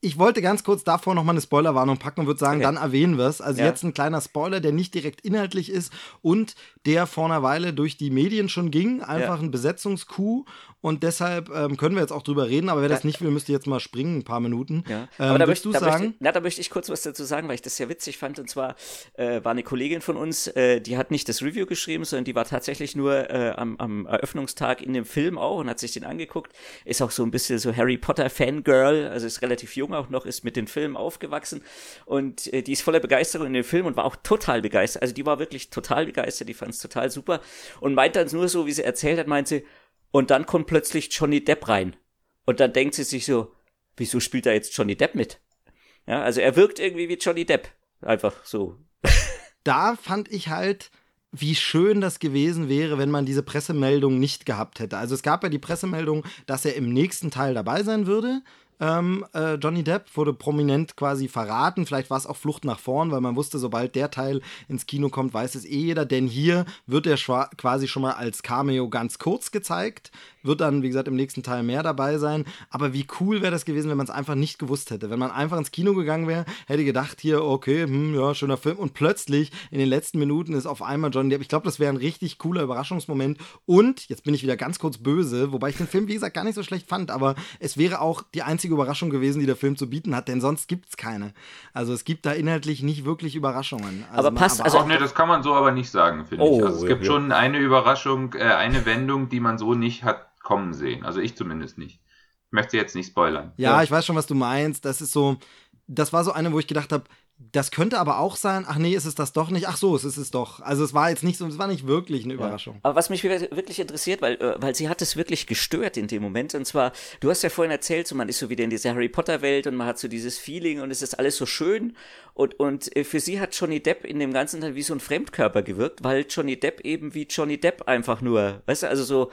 Speaker 2: Ich wollte ganz kurz davor nochmal eine Spoilerwarnung packen und würde sagen, okay. dann erwähnen wir es. Also ja. jetzt ein kleiner Spoiler, der nicht direkt inhaltlich ist und der vor einer Weile durch die Medien schon ging. Einfach ja. ein Besetzungskuh und deshalb ähm, können wir jetzt auch drüber reden, aber wer das nicht will, müsste jetzt mal springen, ein paar Minuten.
Speaker 4: Ja. Ähm, aber da möchte, du da sagen? Möchte, na, da möchte ich kurz was dazu sagen, weil ich das sehr witzig fand. Und zwar äh, war eine Kollegin von uns, äh, die hat nicht das Review geschrieben, sondern die war tatsächlich nur äh, am, am Eröffnungstag in dem Film auch und hat sich den angeguckt. Ist auch so ein bisschen so Harry Potter Fangirl, also ist relativ jung auch noch, ist mit den Filmen aufgewachsen und äh, die ist voller Begeisterung in dem Film und war auch total begeistert. Also die war wirklich total begeistert, die fand es total super und meint dann nur so, wie sie erzählt hat, meint sie, und dann kommt plötzlich Johnny Depp rein. Und dann denkt sie sich so, wieso spielt da jetzt Johnny Depp mit? Ja, also er wirkt irgendwie wie Johnny Depp. Einfach so.
Speaker 2: Da fand ich halt, wie schön das gewesen wäre, wenn man diese Pressemeldung nicht gehabt hätte. Also es gab ja die Pressemeldung, dass er im nächsten Teil dabei sein würde. Ähm, äh, Johnny Depp wurde prominent quasi verraten. Vielleicht war es auch Flucht nach vorn, weil man wusste, sobald der Teil ins Kino kommt, weiß es eh jeder. Denn hier wird er quasi schon mal als Cameo ganz kurz gezeigt wird dann, wie gesagt, im nächsten Teil mehr dabei sein. Aber wie cool wäre das gewesen, wenn man es einfach nicht gewusst hätte. Wenn man einfach ins Kino gegangen wäre, hätte gedacht, hier, okay, hm, ja, schöner Film. Und plötzlich in den letzten Minuten ist auf einmal Johnny Depp. Ich glaube, das wäre ein richtig cooler Überraschungsmoment. Und, jetzt bin ich wieder ganz kurz böse, wobei ich den Film, wie gesagt, gar nicht so schlecht fand, aber es wäre auch die einzige Überraschung gewesen, die der Film zu bieten hat, denn sonst gibt es keine. Also es gibt da inhaltlich nicht wirklich Überraschungen.
Speaker 4: Also aber passt, man, aber
Speaker 3: also. Auch, ne, das kann man so aber nicht sagen, finde oh, ich. Also es gibt ja. schon eine Überraschung, äh, eine Wendung, die man so nicht hat kommen sehen. Also ich zumindest nicht. Ich möchte jetzt nicht spoilern.
Speaker 2: Ja, ja, ich weiß schon, was du meinst. Das ist so, das war so eine, wo ich gedacht habe, das könnte aber auch sein, ach nee, ist es das doch nicht? Ach so, es ist es doch. Also es war jetzt nicht so, es war nicht wirklich eine Überraschung. Ja.
Speaker 4: Aber was mich wirklich interessiert, weil, äh, weil sie hat es wirklich gestört in dem Moment. Und zwar, du hast ja vorhin erzählt, so man ist so wieder in dieser Harry Potter Welt und man hat so dieses Feeling und es ist alles so schön. Und, und äh, für sie hat Johnny Depp in dem ganzen Teil wie so ein Fremdkörper gewirkt, weil Johnny Depp eben wie Johnny Depp einfach nur, weißt du, also so,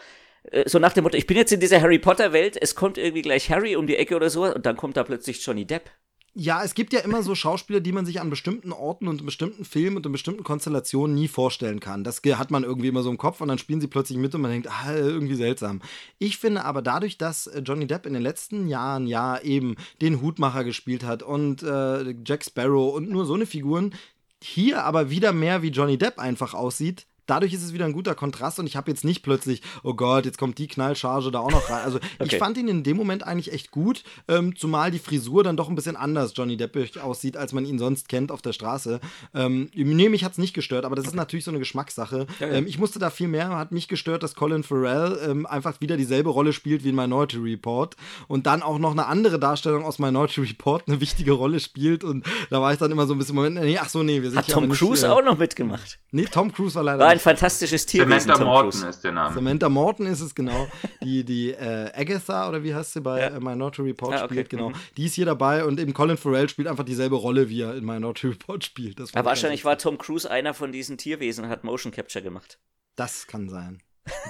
Speaker 4: äh, so nach dem Motto, ich bin jetzt in dieser Harry Potter Welt, es kommt irgendwie gleich Harry um die Ecke oder so und dann kommt da plötzlich Johnny Depp.
Speaker 2: Ja, es gibt ja immer so Schauspieler, die man sich an bestimmten Orten und in bestimmten Filmen und in bestimmten Konstellationen nie vorstellen kann. Das hat man irgendwie immer so im Kopf und dann spielen sie plötzlich mit und man denkt, ah, irgendwie seltsam. Ich finde aber dadurch, dass äh, Johnny Depp in den letzten Jahren ja eben den Hutmacher gespielt hat und äh, Jack Sparrow und nur so eine Figuren, hier aber wieder mehr wie Johnny Depp einfach aussieht, dadurch ist es wieder ein guter Kontrast und ich habe jetzt nicht plötzlich, oh Gott, jetzt kommt die Knallcharge da auch noch rein. Also okay. ich fand ihn in dem Moment eigentlich echt gut, ähm, zumal die Frisur dann doch ein bisschen anders Johnny Depp aussieht, als man ihn sonst kennt auf der Straße. Ähm, nee, mich hat es nicht gestört, aber das ist natürlich so eine Geschmackssache. Ja, ja. Ähm, ich musste da viel mehr, hat mich gestört, dass Colin Farrell ähm, einfach wieder dieselbe Rolle spielt wie in Minority Report und dann auch noch eine andere Darstellung aus Minority Report eine wichtige Rolle spielt und da war ich dann immer so ein bisschen, Moment, nee, ach so, nee, wir sind
Speaker 4: Hat Tom Cruise äh, auch noch mitgemacht?
Speaker 2: Nee, Tom Cruise war leider
Speaker 4: war ein fantastisches Tier.
Speaker 3: Samantha Morton ist der Name.
Speaker 2: Samantha Morton ist es, genau. Die, die äh, Agatha, oder wie heißt sie bei ja. äh, Minority Report ja, okay. spielt, genau. Mhm. Die ist hier dabei und eben Colin Farrell spielt einfach dieselbe Rolle, wie er in Minority Report spielt.
Speaker 4: ja, wahrscheinlich war Tom Cruise einer von diesen Tierwesen und hat Motion Capture gemacht.
Speaker 2: Das kann sein.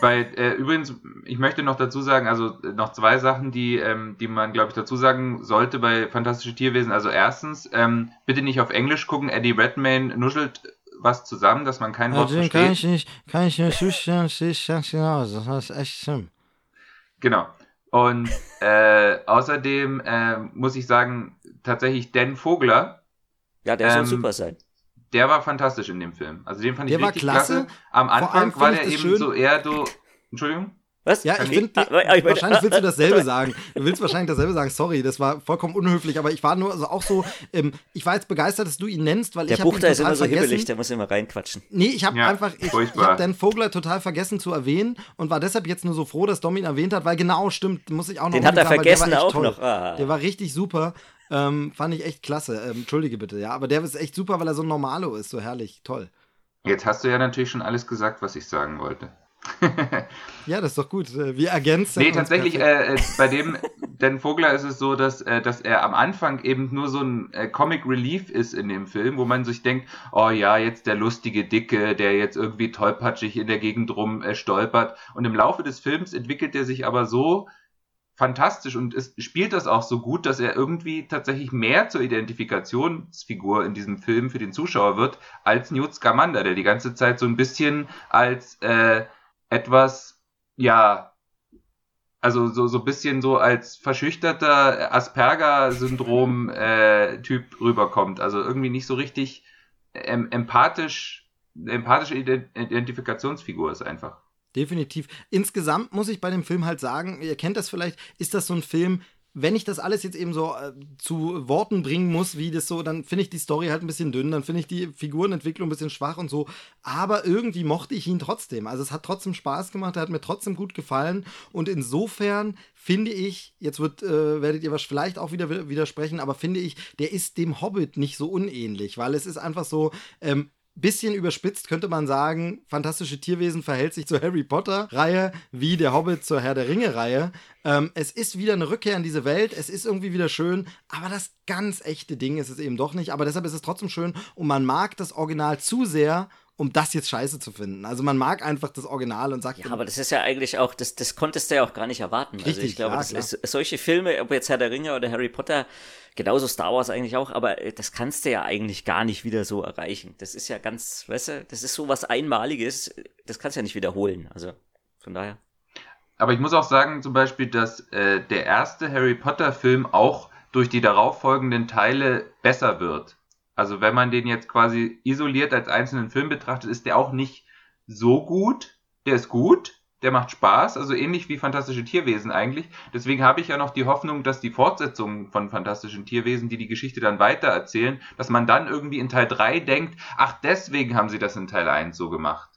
Speaker 3: Bei, äh, übrigens, ich möchte noch dazu sagen, also äh, noch zwei Sachen, die, ähm, die man, glaube ich, dazu sagen sollte bei Fantastische Tierwesen. Also erstens, ähm, bitte nicht auf Englisch gucken. Eddie Redmayne nuschelt was zusammen, dass man kein Wort versteht.
Speaker 2: Kann ich nicht, kann ich nicht zustimmen, ich ganz genau. Das ist echt schlimm.
Speaker 3: Genau. Und äh, außerdem äh, muss ich sagen, tatsächlich Dan Vogler.
Speaker 4: Ja, der soll ähm, super sein.
Speaker 3: Der war fantastisch in dem Film. Also den fand
Speaker 2: der
Speaker 3: ich richtig
Speaker 2: klasse.
Speaker 3: klasse. Am Anfang war der eben schön. so eher so. Entschuldigung?
Speaker 2: Was? Ja, ich finde, wahrscheinlich willst du dasselbe sagen. Du willst wahrscheinlich dasselbe sagen. Sorry, das war vollkommen unhöflich, aber ich war nur also auch so, ähm, ich war jetzt begeistert, dass du ihn nennst, weil
Speaker 4: der
Speaker 2: ich
Speaker 4: habe Der ist immer so vergessen. hibbelig, der muss immer reinquatschen.
Speaker 2: Nee, ich habe ja, einfach, ich, ich habe Dan Vogler total vergessen zu erwähnen und war deshalb jetzt nur so froh, dass Dom ihn erwähnt hat, weil genau, stimmt, muss ich auch noch
Speaker 4: Den hat er vergessen auch toll. noch.
Speaker 2: Ah. Der war richtig super. Ähm, fand ich echt klasse. Ähm, Entschuldige bitte, ja, aber der ist echt super, weil er so ein Normalo ist, so herrlich, toll.
Speaker 3: Jetzt hast du ja natürlich schon alles gesagt, was ich sagen wollte.
Speaker 2: Ja, das ist doch gut. Äh, wir ergänzen.
Speaker 3: Nee, tatsächlich, äh, äh, bei dem, denn Vogler ist es so, dass, äh, dass er am Anfang eben nur so ein äh, Comic Relief ist in dem Film, wo man sich denkt, oh ja, jetzt der lustige Dicke, der jetzt irgendwie tollpatschig in der Gegend rum äh, stolpert. Und im Laufe des Films entwickelt er sich aber so fantastisch und es spielt das auch so gut, dass er irgendwie tatsächlich mehr zur Identifikationsfigur in diesem Film für den Zuschauer wird als Newt Scamander, der die ganze Zeit so ein bisschen als äh, etwas, ja, also so so bisschen so als verschüchterter Asperger-Syndrom-Typ äh, rüberkommt. Also irgendwie nicht so richtig ähm, empathisch, empathische Identifikationsfigur ist einfach.
Speaker 2: Definitiv. Insgesamt muss ich bei dem Film halt sagen, ihr kennt das vielleicht, ist das so ein Film, wenn ich das alles jetzt eben so äh, zu Worten bringen muss, wie das so, dann finde ich die Story halt ein bisschen dünn, dann finde ich die Figurenentwicklung ein bisschen schwach und so. Aber irgendwie mochte ich ihn trotzdem. Also es hat trotzdem Spaß gemacht, er hat mir trotzdem gut gefallen. Und insofern finde ich, jetzt wird, äh, werdet ihr was vielleicht auch wieder widersprechen, aber finde ich, der ist dem Hobbit nicht so unähnlich, weil es ist einfach so, ähm, bisschen überspitzt könnte man sagen, Fantastische Tierwesen verhält sich zur Harry Potter-Reihe wie der Hobbit zur Herr der Ringe-Reihe. Ähm, es ist wieder eine Rückkehr in diese Welt, es ist irgendwie wieder schön, aber das ganz echte Ding ist es eben doch nicht. Aber deshalb ist es trotzdem schön und man mag das Original zu sehr, um das jetzt scheiße zu finden. Also man mag einfach das Original und sagt.
Speaker 4: Ja, aber das ist ja eigentlich auch, das, das konntest du ja auch gar nicht erwarten.
Speaker 2: Richtig,
Speaker 4: also ich glaube,
Speaker 2: ja,
Speaker 4: das ist, solche Filme, ob jetzt Herr der Ringe oder Harry Potter, genauso Star Wars eigentlich auch, aber äh, das kannst du ja eigentlich gar nicht wieder so erreichen. Das ist ja ganz, weißt du, das ist so was Einmaliges, das kannst du ja nicht wiederholen. Also von daher.
Speaker 3: Aber ich muss auch sagen, zum Beispiel, dass äh, der erste Harry Potter Film auch durch die darauffolgenden Teile besser wird. Also wenn man den jetzt quasi isoliert als einzelnen Film betrachtet, ist der auch nicht so gut. Der ist gut, der macht Spaß, also ähnlich wie Fantastische Tierwesen eigentlich. Deswegen habe ich ja noch die Hoffnung, dass die Fortsetzungen von Fantastischen Tierwesen, die die Geschichte dann weiter erzählen, dass man dann irgendwie in Teil 3 denkt, ach, deswegen haben sie das in Teil 1 so gemacht.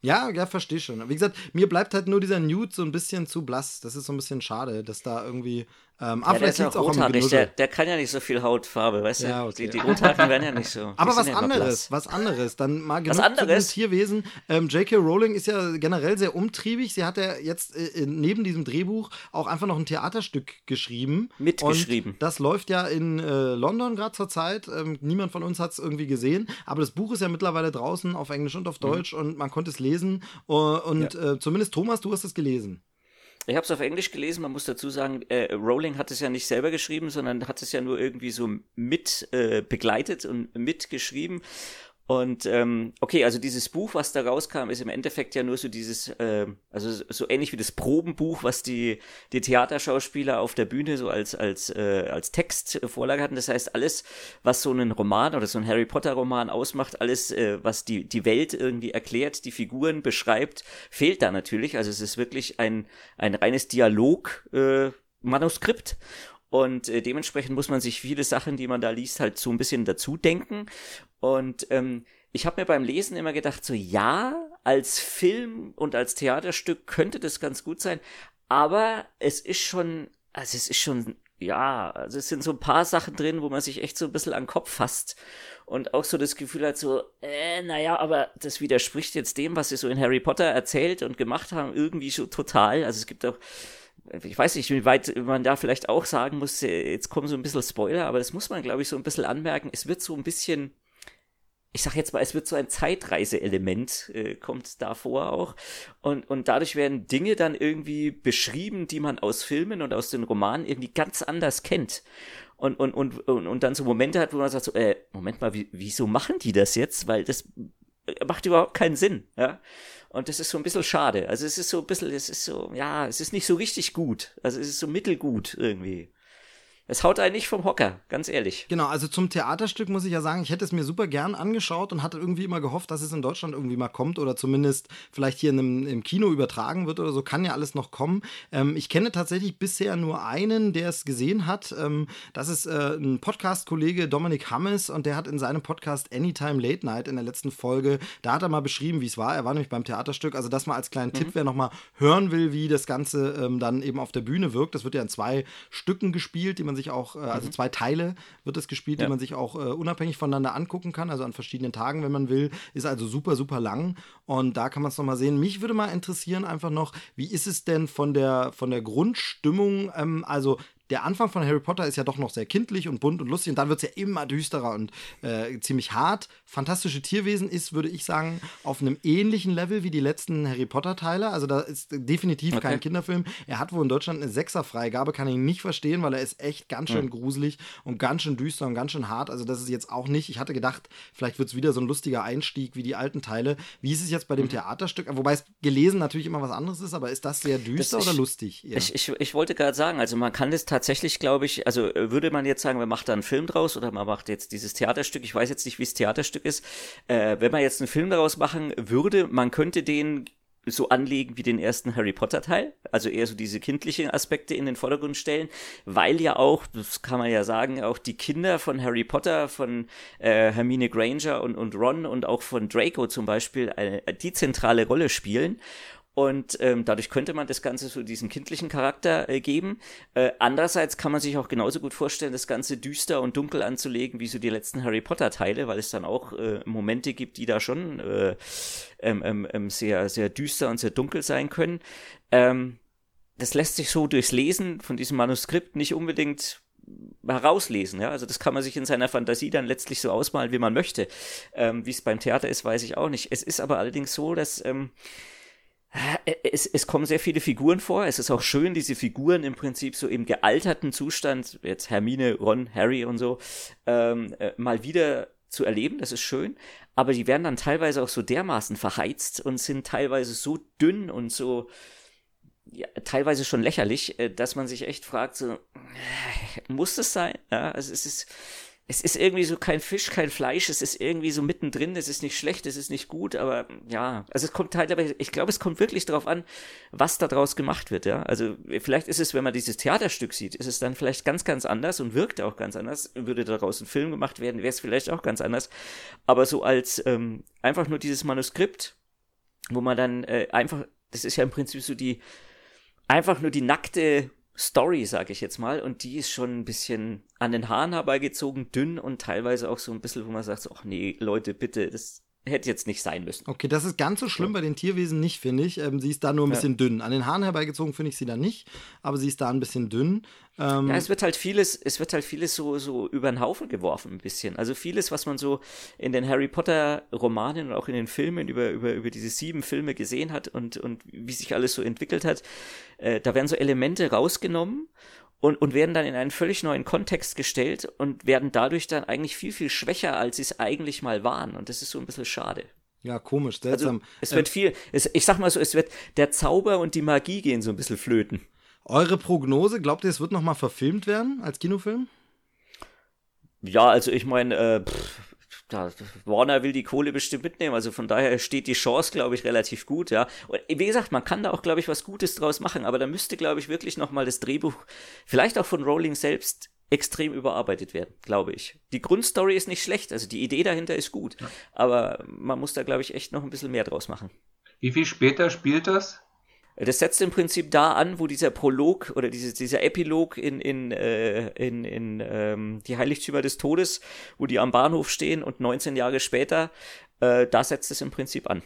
Speaker 2: Ja, ja, verstehe schon. Wie gesagt, mir bleibt halt nur dieser Nude so ein bisschen zu blass. Das ist so ein bisschen schade, dass da irgendwie ähm,
Speaker 4: ja, der ist auch rothaarig, der, der, kann ja nicht so viel Hautfarbe, weißt du? Ja, okay. Die, die Rothaarigen werden ja nicht so.
Speaker 2: Aber was anderes, was anderes. Dann mal genug was anderes? Tierwesen. Ähm, J.K. Rowling ist ja generell sehr umtriebig. Sie hat ja jetzt äh, neben diesem Drehbuch auch einfach noch ein Theaterstück geschrieben.
Speaker 4: Mitgeschrieben.
Speaker 2: Und das läuft ja in äh, London gerade zur Zeit. Ähm, niemand von uns hat es irgendwie gesehen. Aber das Buch ist ja mittlerweile draußen auf Englisch und auf mhm. Deutsch mhm. und man konnte es lesen. Uh, und ja. äh, zumindest Thomas, du hast es gelesen.
Speaker 4: Ich habe es auf Englisch gelesen, man muss dazu sagen, äh, Rowling hat es ja nicht selber geschrieben, sondern hat es ja nur irgendwie so mit äh, begleitet und mitgeschrieben. Und ähm, okay, also dieses Buch, was da rauskam, ist im Endeffekt ja nur so dieses, äh, also so ähnlich wie das Probenbuch, was die die Theaterschauspieler auf der Bühne so als als äh, als Textvorlage hatten. Das heißt, alles, was so einen Roman oder so ein Harry Potter Roman ausmacht, alles, äh, was die die Welt irgendwie erklärt, die Figuren beschreibt, fehlt da natürlich. Also es ist wirklich ein ein reines Dialog. Äh, Manuskript und äh, dementsprechend muss man sich viele Sachen, die man da liest, halt so ein bisschen dazu denken. Und ähm, ich habe mir beim Lesen immer gedacht, so ja, als Film und als Theaterstück könnte das ganz gut sein, aber es ist schon, also es ist schon, ja, also es sind so ein paar Sachen drin, wo man sich echt so ein bisschen an den Kopf fasst und auch so das Gefühl hat, so, äh, naja, aber das widerspricht jetzt dem, was sie so in Harry Potter erzählt und gemacht haben, irgendwie so total. Also es gibt auch ich weiß nicht, wie weit man da vielleicht auch sagen muss, äh, jetzt kommen so ein bisschen Spoiler, aber das muss man, glaube ich, so ein bisschen anmerken. Es wird so ein bisschen, ich sag jetzt mal, es wird so ein Zeitreiseelement, äh, kommt da vor auch. Und, und dadurch werden Dinge dann irgendwie beschrieben, die man aus Filmen und aus den Romanen irgendwie ganz anders kennt. Und, und, und, und, und dann so Momente hat, wo man sagt so, äh, Moment mal, wie, wieso machen die das jetzt? Weil das macht überhaupt keinen Sinn, ja. Und das ist so ein bisschen schade. Also es ist so ein bisschen, es ist so, ja, es ist nicht so richtig gut. Also es ist so mittelgut irgendwie. Es haut einen nicht vom Hocker, ganz ehrlich.
Speaker 2: Genau, also zum Theaterstück muss ich ja sagen, ich hätte es mir super gern angeschaut und hatte irgendwie immer gehofft, dass es in Deutschland irgendwie mal kommt oder zumindest vielleicht hier in einem, im Kino übertragen wird oder so. Kann ja alles noch kommen. Ähm, ich kenne tatsächlich bisher nur einen, der es gesehen hat. Ähm, das ist äh, ein Podcast-Kollege Dominik Hammes und der hat in seinem Podcast Anytime Late Night in der letzten Folge, da hat er mal beschrieben, wie es war. Er war nämlich beim Theaterstück. Also das mal als kleinen mhm. Tipp, wer nochmal hören will, wie das Ganze ähm, dann eben auf der Bühne wirkt. Das wird ja in zwei Stücken gespielt, die man sich auch, äh, also mhm. zwei Teile wird es gespielt, ja. die man sich auch äh, unabhängig voneinander angucken kann, also an verschiedenen Tagen, wenn man will. Ist also super, super lang. Und da kann man es nochmal sehen. Mich würde mal interessieren, einfach noch, wie ist es denn von der, von der Grundstimmung? Ähm, also der Anfang von Harry Potter ist ja doch noch sehr kindlich und bunt und lustig und dann wird es ja immer düsterer und äh, ziemlich hart. Fantastische Tierwesen ist, würde ich sagen, auf einem ähnlichen Level wie die letzten Harry Potter-Teile. Also da ist definitiv okay. kein Kinderfilm. Er hat wohl in Deutschland eine Sechser-Freigabe, kann ich nicht verstehen, weil er ist echt ganz schön mhm. gruselig und ganz schön düster und ganz schön hart. Also das ist jetzt auch nicht, ich hatte gedacht, vielleicht wird es wieder so ein lustiger Einstieg wie die alten Teile. Wie ist es jetzt bei dem mhm. Theaterstück? Wobei es gelesen natürlich immer was anderes ist, aber ist das sehr düster das, oder lustig?
Speaker 4: Ich, ich, ich wollte gerade sagen, also man kann das tatsächlich glaube ich, also äh, würde man jetzt sagen, man macht da einen Film draus oder man macht jetzt dieses Theaterstück, ich weiß jetzt nicht, wie es Theaterstück ist, äh, wenn man jetzt einen Film daraus machen würde, man könnte den so anlegen wie den ersten Harry Potter Teil, also eher so diese kindlichen Aspekte in den Vordergrund stellen, weil ja auch, das kann man ja sagen, auch die Kinder von Harry Potter, von äh, Hermine Granger und, und Ron und auch von Draco zum Beispiel eine, die zentrale Rolle spielen und ähm, dadurch könnte man das Ganze so diesen kindlichen Charakter äh, geben. Äh, andererseits kann man sich auch genauso gut vorstellen, das Ganze düster und dunkel anzulegen, wie so die letzten Harry Potter Teile, weil es dann auch äh, Momente gibt, die da schon äh, ähm, ähm, ähm, sehr, sehr düster und sehr dunkel sein können. Ähm, das lässt sich so durchs Lesen von diesem Manuskript nicht unbedingt herauslesen. Ja? Also das kann man sich in seiner Fantasie dann letztlich so ausmalen, wie man möchte. Ähm, wie es beim Theater ist, weiß ich auch nicht. Es ist aber allerdings so, dass ähm, äh, es, es kommen sehr viele Figuren vor. Es ist auch schön, diese Figuren im Prinzip so im gealterten Zustand, jetzt Hermine, Ron, Harry und so, ähm, äh, mal wieder zu erleben. Das ist schön. Aber die werden dann teilweise auch so dermaßen verheizt und sind teilweise so dünn und so, ja, teilweise schon lächerlich, äh, dass man sich echt fragt, so, äh, muss das sein? Ja, also es ist, es ist irgendwie so kein Fisch, kein Fleisch, es ist irgendwie so mittendrin, es ist nicht schlecht, es ist nicht gut, aber ja, also es kommt halt, aber ich glaube, es kommt wirklich darauf an, was da draus gemacht wird, ja. Also vielleicht ist es, wenn man dieses Theaterstück sieht, ist es dann vielleicht ganz, ganz anders und wirkt auch ganz anders. Würde daraus ein Film gemacht werden, wäre es vielleicht auch ganz anders. Aber so als ähm, einfach nur dieses Manuskript, wo man dann äh, einfach, das ist ja im Prinzip so die, einfach nur die nackte Story, sag ich jetzt mal, und die ist schon ein bisschen an den Haaren herbeigezogen, dünn und teilweise auch so ein bisschen, wo man sagt, ach nee, Leute, bitte, das hätte jetzt nicht sein müssen.
Speaker 2: Okay, das ist ganz so schlimm bei den Tierwesen nicht, finde ich. Ähm, sie ist da nur ein bisschen ja. dünn. An den Haaren herbeigezogen finde ich sie da nicht, aber sie ist da ein bisschen dünn.
Speaker 4: Ähm, ja, es wird halt vieles, es wird halt vieles so, so über den Haufen geworfen, ein bisschen. Also vieles, was man so in den Harry Potter Romanen und auch in den Filmen über, über, über diese sieben Filme gesehen hat und, und wie sich alles so entwickelt hat, äh, da werden so Elemente rausgenommen und, und werden dann in einen völlig neuen Kontext gestellt und werden dadurch dann eigentlich viel, viel schwächer, als sie es eigentlich mal waren. Und das ist so ein bisschen schade.
Speaker 2: Ja, komisch, seltsam.
Speaker 4: Also, es wird viel, es, ich sag mal so, es wird, der Zauber und die Magie gehen so ein bisschen flöten.
Speaker 2: Eure Prognose, glaubt ihr, es wird nochmal verfilmt werden als Kinofilm?
Speaker 4: Ja, also ich meine, äh, da, Warner will die Kohle bestimmt mitnehmen, also von daher steht die Chance, glaube ich, relativ gut, ja. Und wie gesagt, man kann da auch, glaube ich, was Gutes draus machen, aber da müsste, glaube ich, wirklich nochmal das Drehbuch, vielleicht auch von Rowling selbst, extrem überarbeitet werden, glaube ich. Die Grundstory ist nicht schlecht, also die Idee dahinter ist gut, ja. aber man muss da, glaube ich, echt noch ein bisschen mehr draus machen.
Speaker 3: Wie viel später spielt das?
Speaker 4: Das setzt im Prinzip da an, wo dieser Prolog oder diese, dieser Epilog in, in, äh, in, in ähm, die Heiligtümer des Todes, wo die am Bahnhof stehen und 19 Jahre später, äh, da setzt es im Prinzip an.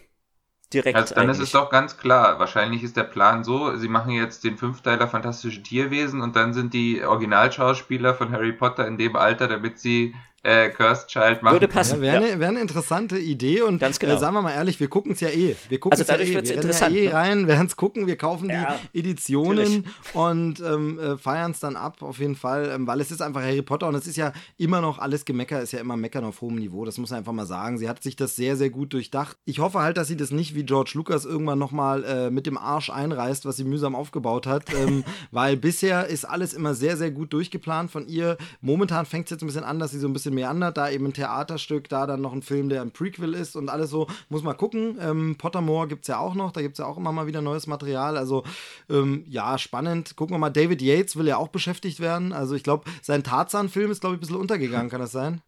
Speaker 3: Direkt. Also dann eigentlich. ist es doch ganz klar. Wahrscheinlich ist der Plan so, sie machen jetzt den Fünfteiler Fantastische Tierwesen und dann sind die Originalschauspieler von Harry Potter in dem Alter, damit sie äh, Cursed Child machen.
Speaker 2: Würde passen. Ja, wäre, ja. eine, wär eine interessante Idee und Ganz genau. äh, sagen wir mal ehrlich, wir gucken es ja eh. Wir gucken also
Speaker 4: dadurch
Speaker 2: ja
Speaker 4: eh. Wir interessant,
Speaker 2: ja eh ne? rein, werden es gucken, wir kaufen ja, die Editionen natürlich. und ähm, äh, feiern es dann ab, auf jeden Fall, ähm, weil es ist einfach Harry Potter und es ist ja immer noch alles Gemecker, ist ja immer Meckern auf hohem Niveau, das muss man einfach mal sagen. Sie hat sich das sehr, sehr gut durchdacht. Ich hoffe halt, dass sie das nicht wie George Lucas irgendwann nochmal äh, mit dem Arsch einreißt, was sie mühsam aufgebaut hat, ähm, weil bisher ist alles immer sehr, sehr gut durchgeplant von ihr. Momentan fängt es jetzt ein bisschen an, dass sie so ein bisschen mehr andert, da eben ein Theaterstück, da dann noch ein Film, der ein Prequel ist und alles so. Muss mal gucken. Ähm, Pottermore gibt es ja auch noch, da gibt es ja auch immer mal wieder neues Material. Also ähm, ja, spannend. Gucken wir mal, David Yates will ja auch beschäftigt werden. Also ich glaube, sein Tarzan-Film ist, glaube ich, ein bisschen untergegangen, kann das sein?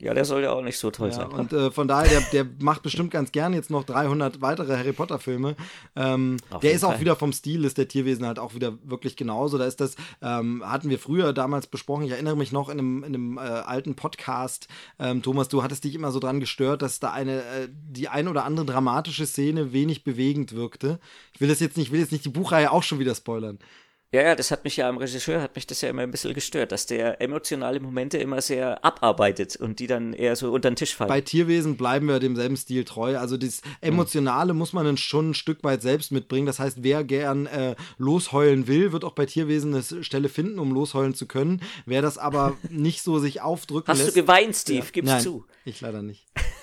Speaker 4: Ja, der soll ja auch nicht so toll ja, sein.
Speaker 2: Und äh, von daher, der, der macht bestimmt ganz gern jetzt noch 300 weitere Harry Potter Filme. Ähm, der ist Fall. auch wieder vom Stil, ist der Tierwesen halt auch wieder wirklich genauso. Da ist das, ähm, hatten wir früher damals besprochen. Ich erinnere mich noch in einem, in einem äh, alten Podcast, ähm, Thomas, du hattest dich immer so dran gestört, dass da eine, äh, die ein oder andere dramatische Szene wenig bewegend wirkte. Ich will das jetzt nicht, will jetzt nicht die Buchreihe auch schon wieder spoilern.
Speaker 4: Ja, ja, das hat mich ja am Regisseur, hat mich das ja immer ein bisschen gestört, dass der emotionale Momente immer sehr abarbeitet und die dann eher so unter den Tisch fallen.
Speaker 2: Bei Tierwesen bleiben wir demselben Stil treu. Also das Emotionale mhm. muss man dann schon ein Stück weit selbst mitbringen. Das heißt, wer gern äh, losheulen will, wird auch bei Tierwesen eine Stelle finden, um losheulen zu können. Wer das aber nicht so sich aufdrücken
Speaker 4: Hast
Speaker 2: lässt.
Speaker 4: Hast du geweint, Steve? Ja. Gib's
Speaker 2: Nein,
Speaker 4: zu.
Speaker 2: Ich leider nicht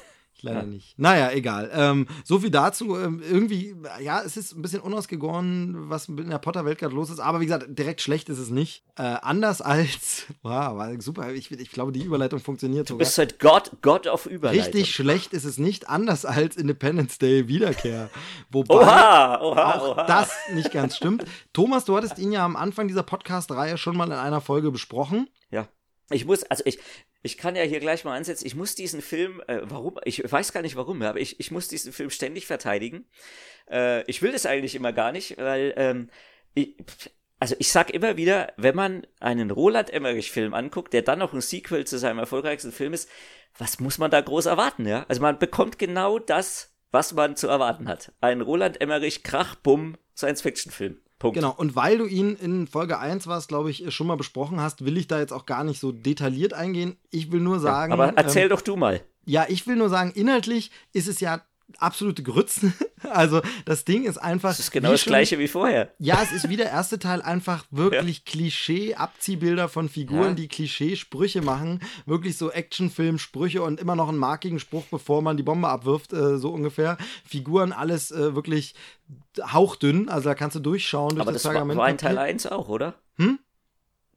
Speaker 2: leider ja. nicht. Naja, egal. Ähm, so viel dazu. Ähm, irgendwie, ja, es ist ein bisschen unausgegoren, was in der Potter-Welt gerade los ist. Aber wie gesagt, direkt schlecht ist es nicht. Äh, anders als, wow, war super. Ich, ich glaube, die Überleitung funktioniert
Speaker 4: Du sogar. bist halt Gott, Gott auf Überleitung.
Speaker 2: Richtig schlecht ist es nicht. Anders als Independence Day Wiederkehr. Wobei
Speaker 4: oha, oha,
Speaker 2: auch
Speaker 4: oha.
Speaker 2: das nicht ganz stimmt. Thomas, du hattest ihn ja am Anfang dieser Podcast-Reihe schon mal in einer Folge besprochen.
Speaker 4: Ja. Ich muss, also ich, ich kann ja hier gleich mal ansetzen, ich muss diesen Film, äh, warum, ich weiß gar nicht warum, aber ich, ich muss diesen Film ständig verteidigen. Äh, ich will das eigentlich immer gar nicht, weil, ähm, ich, also ich sag immer wieder, wenn man einen Roland Emmerich-Film anguckt, der dann noch ein Sequel zu seinem erfolgreichsten Film ist, was muss man da groß erwarten, ja? Also man bekommt genau das, was man zu erwarten hat. Ein Roland Emmerich Krachbumm Science-Fiction-Film.
Speaker 2: Punkt. Genau, und weil du ihn in Folge 1 warst, glaube ich, schon mal besprochen hast, will ich da jetzt auch gar nicht so detailliert eingehen. Ich will nur sagen. Ja,
Speaker 4: aber erzähl ähm, doch du mal.
Speaker 2: Ja, ich will nur sagen, inhaltlich ist es ja absolute Grützen. Also das Ding ist einfach. Das
Speaker 4: ist genau das schon, gleiche wie vorher.
Speaker 2: Ja, es ist wie der erste Teil einfach wirklich ja. Klischee-Abziehbilder von Figuren, ja. die Klischee-Sprüche machen. Wirklich so Actionfilm-Sprüche und immer noch einen markigen Spruch, bevor man die Bombe abwirft, äh, so ungefähr. Figuren, alles äh, wirklich hauchdünn. Also da kannst du durchschauen durch
Speaker 4: Aber das, das war, war in Teil 1 auch, oder? Hm?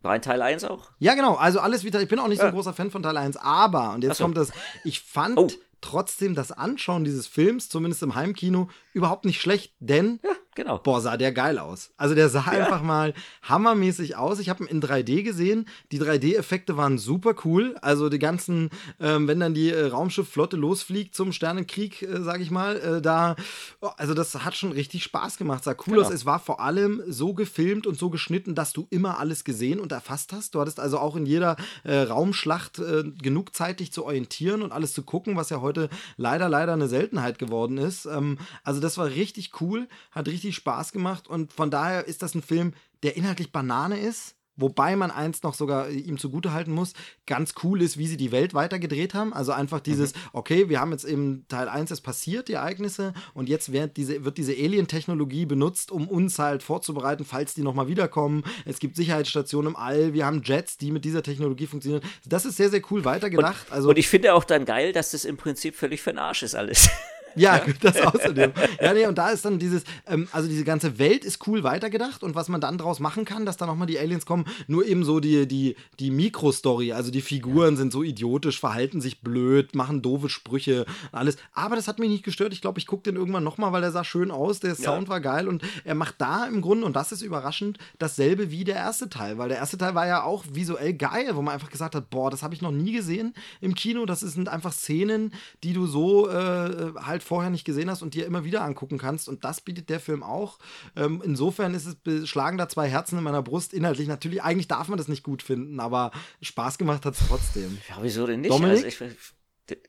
Speaker 4: War in Teil 1 auch?
Speaker 2: Ja, genau. Also alles wieder. Ich bin auch nicht so ein großer Fan von Teil 1, aber, und jetzt so. kommt das, ich fand. Oh trotzdem das Anschauen dieses Films, zumindest im Heimkino, überhaupt nicht schlecht, denn
Speaker 4: ja, Genau.
Speaker 2: Boah, sah der geil aus. Also der sah ja. einfach mal hammermäßig aus. Ich habe ihn in 3D gesehen. Die 3D-Effekte waren super cool. Also die ganzen, ähm, wenn dann die äh, Raumschiffflotte losfliegt zum Sternenkrieg, äh, sag ich mal, äh, da, oh, also das hat schon richtig Spaß gemacht. Sah cool genau. aus. Es war vor allem so gefilmt und so geschnitten, dass du immer alles gesehen und erfasst hast. Du hattest also auch in jeder äh, Raumschlacht äh, genug Zeit, dich zu orientieren und alles zu gucken, was ja heute leider, leider eine Seltenheit geworden ist. Ähm, also das war richtig cool, hat richtig richtig Spaß gemacht und von daher ist das ein Film, der inhaltlich Banane ist, Wobei man eins noch sogar ihm zugutehalten muss, ganz cool ist, wie sie die Welt weitergedreht haben. Also einfach dieses, mhm. okay, wir haben jetzt im Teil 1 es passiert, die Ereignisse, und jetzt wird diese, wird diese Alien-Technologie benutzt, um uns halt vorzubereiten, falls die nochmal wiederkommen. Es gibt Sicherheitsstationen im All, wir haben Jets, die mit dieser Technologie funktionieren. Das ist sehr, sehr cool weitergedacht.
Speaker 4: Und,
Speaker 2: also,
Speaker 4: und ich finde auch dann geil, dass das im Prinzip völlig für den Arsch ist alles.
Speaker 2: Ja, das außerdem. Ja, nee, und da ist dann dieses, ähm, also diese ganze Welt ist cool weitergedacht und was man dann draus machen kann, dass da nochmal die Aliens kommen, nur eben so die, die, die Mikrostory, also die Figuren sind so idiotisch, verhalten sich blöd, machen doofe Sprüche, alles. Aber das hat mich nicht gestört. Ich glaube, ich gucke den irgendwann nochmal, weil der sah schön aus, der Sound ja. war geil und er macht da im Grunde, und das ist überraschend, dasselbe wie der erste Teil, weil der erste Teil war ja auch visuell geil, wo man einfach gesagt hat, boah, das habe ich noch nie gesehen im Kino. Das sind einfach Szenen, die du so äh, halt vorher nicht gesehen hast und dir immer wieder angucken kannst. Und das bietet der Film auch. Ähm, insofern ist es schlagen da zwei Herzen in meiner Brust. Inhaltlich natürlich, eigentlich darf man das nicht gut finden, aber Spaß gemacht hat es trotzdem.
Speaker 4: Ja, wieso denn nicht? Also ich,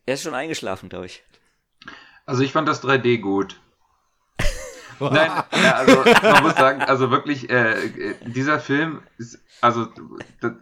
Speaker 4: er ist schon eingeschlafen, glaube ich.
Speaker 3: Also ich fand das 3D gut. Nein, ja, also man muss sagen, also wirklich, äh, dieser Film ist, also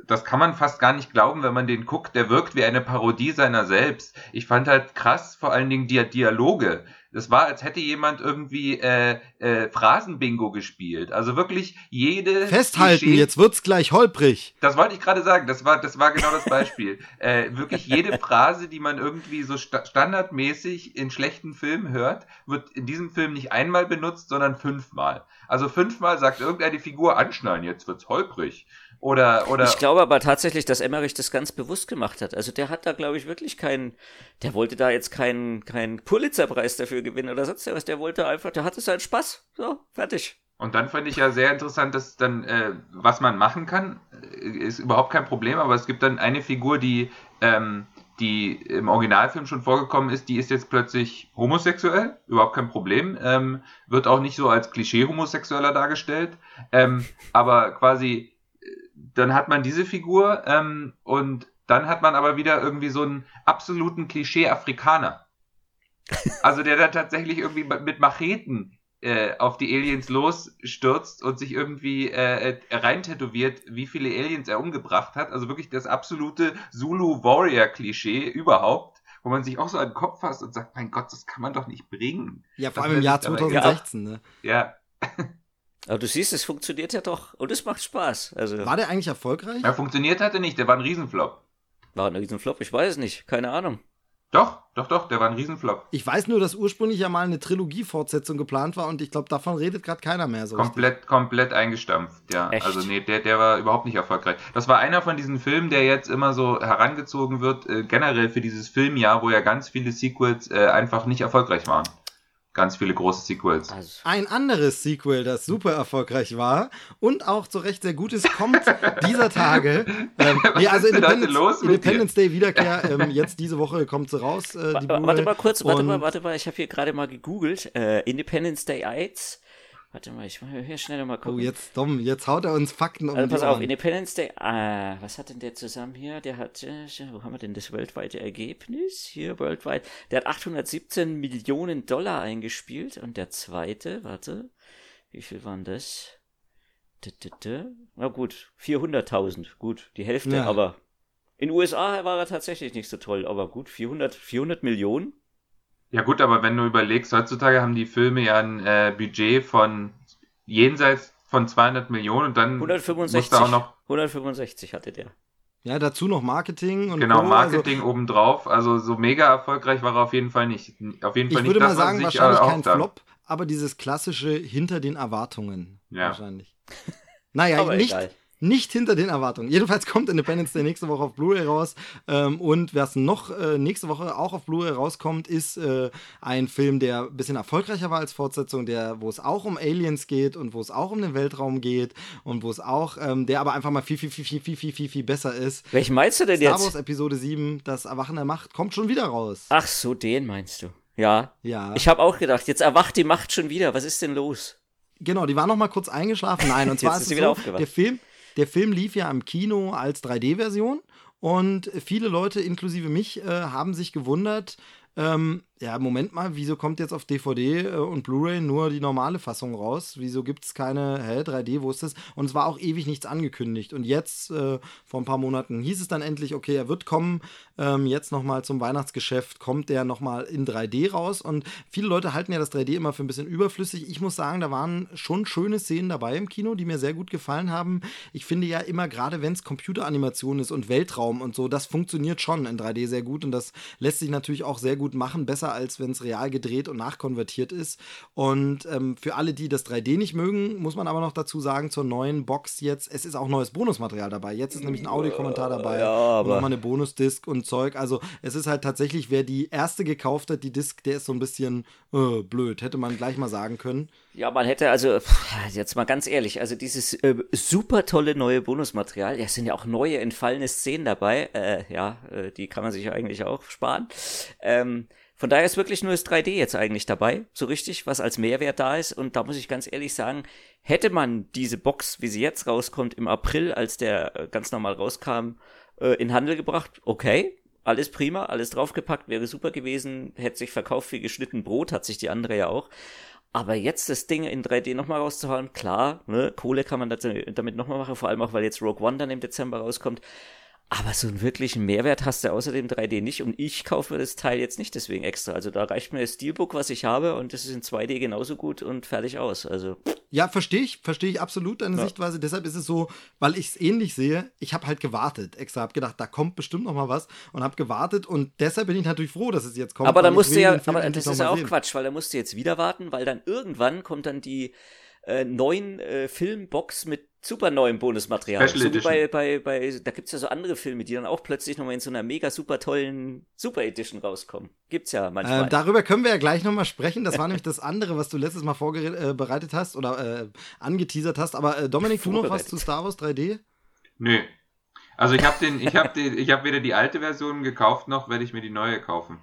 Speaker 3: das kann man fast gar nicht glauben, wenn man den guckt. Der wirkt wie eine Parodie seiner selbst. Ich fand halt krass, vor allen Dingen die Dialoge. Das war, als hätte jemand irgendwie äh, äh, Phrasenbingo gespielt. Also wirklich jede.
Speaker 2: Festhalten, Klischee, jetzt wird's gleich holprig.
Speaker 3: Das wollte ich gerade sagen. Das war, das war genau das Beispiel. äh, wirklich jede Phrase, die man irgendwie so sta standardmäßig in schlechten Filmen hört, wird in diesem Film nicht einmal benutzt, sondern fünfmal. Also fünfmal sagt irgendeine Figur anschnallen, jetzt wird's holprig. Oder, oder.
Speaker 4: Ich glaube aber tatsächlich, dass Emmerich das ganz bewusst gemacht hat. Also der hat da, glaube ich, wirklich keinen, der wollte da jetzt keinen, keinen Pulitzerpreis dafür gewinnen oder sonst was. Der wollte einfach, der hatte seinen Spaß. So, fertig.
Speaker 3: Und dann fand ich ja sehr interessant, dass dann, äh, was man machen kann, äh, ist überhaupt kein Problem, aber es gibt dann eine Figur, die, ähm, die im Originalfilm schon vorgekommen ist, die ist jetzt plötzlich homosexuell, überhaupt kein Problem, ähm, wird auch nicht so als Klischee-Homosexueller dargestellt, ähm, aber quasi dann hat man diese Figur ähm, und dann hat man aber wieder irgendwie so einen absoluten Klischee-Afrikaner. Also der dann tatsächlich irgendwie mit Macheten äh, auf die Aliens losstürzt und sich irgendwie äh, reintätowiert, wie viele Aliens er umgebracht hat. Also wirklich das absolute Zulu-Warrior-Klischee überhaupt, wo man sich auch so an den Kopf fasst und sagt, mein Gott, das kann man doch nicht bringen.
Speaker 2: Ja, vor allem im Jahr 2016,
Speaker 3: ne? Ja.
Speaker 4: Aber du siehst, es funktioniert ja doch und es macht Spaß. Also
Speaker 2: war der eigentlich erfolgreich?
Speaker 3: Ja, funktioniert hatte nicht, der war ein Riesenflop.
Speaker 4: War ein Riesenflop? Ich weiß es nicht, keine Ahnung.
Speaker 3: Doch, doch, doch, der war ein Riesenflop.
Speaker 2: Ich weiß nur, dass ursprünglich ja mal eine Trilogie-Fortsetzung geplant war und ich glaube, davon redet gerade keiner mehr so.
Speaker 3: Komplett, richtig. komplett eingestampft, ja. Echt? Also nee, der, der war überhaupt nicht erfolgreich. Das war einer von diesen Filmen, der jetzt immer so herangezogen wird, äh, generell für dieses Filmjahr, wo ja ganz viele Sequels äh, einfach nicht erfolgreich waren ganz viele große Sequels. Also.
Speaker 2: Ein anderes Sequel, das super erfolgreich war und auch zu Recht sehr gut ist, kommt dieser Tage. Ähm, nee, also Independence, Independence Day Wiederkehr, ähm, jetzt diese Woche kommt sie raus. Äh,
Speaker 4: warte mal kurz, warte mal, warte mal, ich habe hier gerade mal gegoogelt. Äh, Independence Day 1 Warte mal, ich will hier schnell mal gucken.
Speaker 2: Oh, jetzt, Dom, jetzt haut er uns Fakten
Speaker 4: um Also pass auf, Independence Day, ah, was hat denn der zusammen hier? Der hat, äh, wo haben wir denn das weltweite Ergebnis? Hier, weltweit. Der hat 817 Millionen Dollar eingespielt und der zweite, warte, wie viel waren das? Na gut, 400.000, gut, die Hälfte, ja. aber in USA war er tatsächlich nicht so toll, aber gut, 400, 400 Millionen.
Speaker 3: Ja gut, aber wenn du überlegst, heutzutage haben die Filme ja ein äh, Budget von jenseits von 200 Millionen und dann
Speaker 4: 165, auch noch 165 hatte der.
Speaker 2: Ja, dazu noch Marketing und
Speaker 3: genau Co. Marketing also, obendrauf. Also so mega erfolgreich war er auf jeden Fall nicht. Auf jeden Fall
Speaker 2: ich
Speaker 3: nicht.
Speaker 2: würde das, mal sagen, wahrscheinlich kein Flop, aber dieses klassische hinter den Erwartungen. Ja. Wahrscheinlich. Naja, aber nicht, egal nicht hinter den Erwartungen. Jedenfalls kommt Independence Day nächste Woche auf Blu-ray raus. Ähm, und was noch äh, nächste Woche auch auf Blu-ray rauskommt, ist äh, ein Film, der ein bisschen erfolgreicher war als Fortsetzung, der, wo es auch um Aliens geht und wo es auch um den Weltraum geht und wo es auch, ähm, der aber einfach mal viel, viel, viel, viel, viel, viel, viel, viel besser ist.
Speaker 4: Welchen meinst du denn
Speaker 2: Star
Speaker 4: jetzt?
Speaker 2: Wars Episode 7, das Erwachen der Macht, kommt schon wieder raus.
Speaker 4: Ach so, den meinst du. Ja.
Speaker 2: Ja.
Speaker 4: Ich habe auch gedacht, jetzt erwacht die Macht schon wieder. Was ist denn los?
Speaker 2: Genau, die war noch mal kurz eingeschlafen. Nein, und zwar
Speaker 4: Jetzt
Speaker 2: ist
Speaker 4: ist sie
Speaker 2: es
Speaker 4: wieder
Speaker 2: so,
Speaker 4: aufgewacht.
Speaker 2: der Film, der Film lief ja im Kino als 3D-Version und viele Leute, inklusive mich, äh, haben sich gewundert, ähm, ja, Moment mal, wieso kommt jetzt auf DVD äh, und Blu-ray nur die normale Fassung raus? Wieso gibt es keine, hä, 3D, wo ist das? Und es war auch ewig nichts angekündigt. Und jetzt, äh, vor ein paar Monaten, hieß es dann endlich, okay, er wird kommen. Ähm, jetzt nochmal zum Weihnachtsgeschäft kommt der nochmal in 3D raus. Und viele Leute halten ja das 3D immer für ein bisschen überflüssig. Ich muss sagen, da waren schon schöne Szenen dabei im Kino, die mir sehr gut gefallen haben. Ich finde ja immer, gerade wenn es Computeranimation ist und Weltraum und so, das funktioniert schon in 3D sehr gut. Und das lässt sich natürlich auch sehr gut machen, besser als wenn es real gedreht und nachkonvertiert ist. Und ähm, für alle, die das 3D nicht mögen, muss man aber noch dazu sagen, zur neuen Box jetzt, es ist auch neues Bonusmaterial dabei. Jetzt ist nämlich ein Audiokommentar dabei
Speaker 4: Ja,
Speaker 2: und
Speaker 4: aber-
Speaker 2: nochmal eine Bonusdisk und Zeug. Also es ist halt tatsächlich, wer die erste gekauft hat, die Disk, der ist so ein bisschen äh, blöd. Hätte man gleich mal sagen können.
Speaker 4: Ja, man hätte also, jetzt mal ganz ehrlich, also dieses äh, super tolle neue Bonusmaterial, ja, es sind ja auch neue entfallene Szenen dabei, äh, ja, äh, die kann man sich ja eigentlich auch sparen. Ähm, von daher ist wirklich nur das 3D jetzt eigentlich dabei, so richtig, was als Mehrwert da ist. Und da muss ich ganz ehrlich sagen, hätte man diese Box, wie sie jetzt rauskommt, im April, als der äh, ganz normal rauskam, äh, in Handel gebracht, okay, alles prima, alles draufgepackt, wäre super gewesen, hätte sich verkauft wie geschnitten Brot, hat sich die andere ja auch. Aber jetzt das Ding in 3D nochmal rauszuhauen, klar, ne, Kohle kann man damit nochmal machen, vor allem auch, weil jetzt Rogue One dann im Dezember rauskommt. Aber so einen wirklichen Mehrwert hast du außerdem 3D nicht und ich kaufe mir das Teil jetzt nicht deswegen extra. Also da reicht mir das Steelbook, was ich habe und das ist in 2D genauso gut und fertig aus. Also
Speaker 2: Ja, verstehe ich, verstehe ich absolut deine
Speaker 4: Ja.
Speaker 2: Sichtweise. Deshalb ist es so, weil ich es ähnlich sehe, ich habe halt gewartet. Extra habe gedacht, da kommt bestimmt noch mal was und habe gewartet und deshalb bin ich natürlich froh, dass es jetzt kommt.
Speaker 4: aber
Speaker 2: ich
Speaker 4: musst du ja, aber das ist ja auch
Speaker 2: sehen.
Speaker 4: Quatsch, weil da musst du jetzt wieder warten, weil dann irgendwann kommt dann die äh, neuen äh, Filmbox mit super neuem Bonusmaterial.
Speaker 3: Special
Speaker 4: so bei, bei, bei, da gibt's ja so andere Filme, die dann auch plötzlich nochmal in so einer mega super tollen Super Edition rauskommen. Gibt's ja manchmal.
Speaker 2: Äh, darüber können wir ja gleich nochmal sprechen. Das war nämlich das andere, was du letztes Mal vorbereitet hast oder äh, angeteasert hast. Aber äh, Dominik, du noch was zu Star Wars 3D?
Speaker 3: Nö. Also ich habe den, ich habe den, ich habe weder die alte Version gekauft noch werde ich mir die neue kaufen.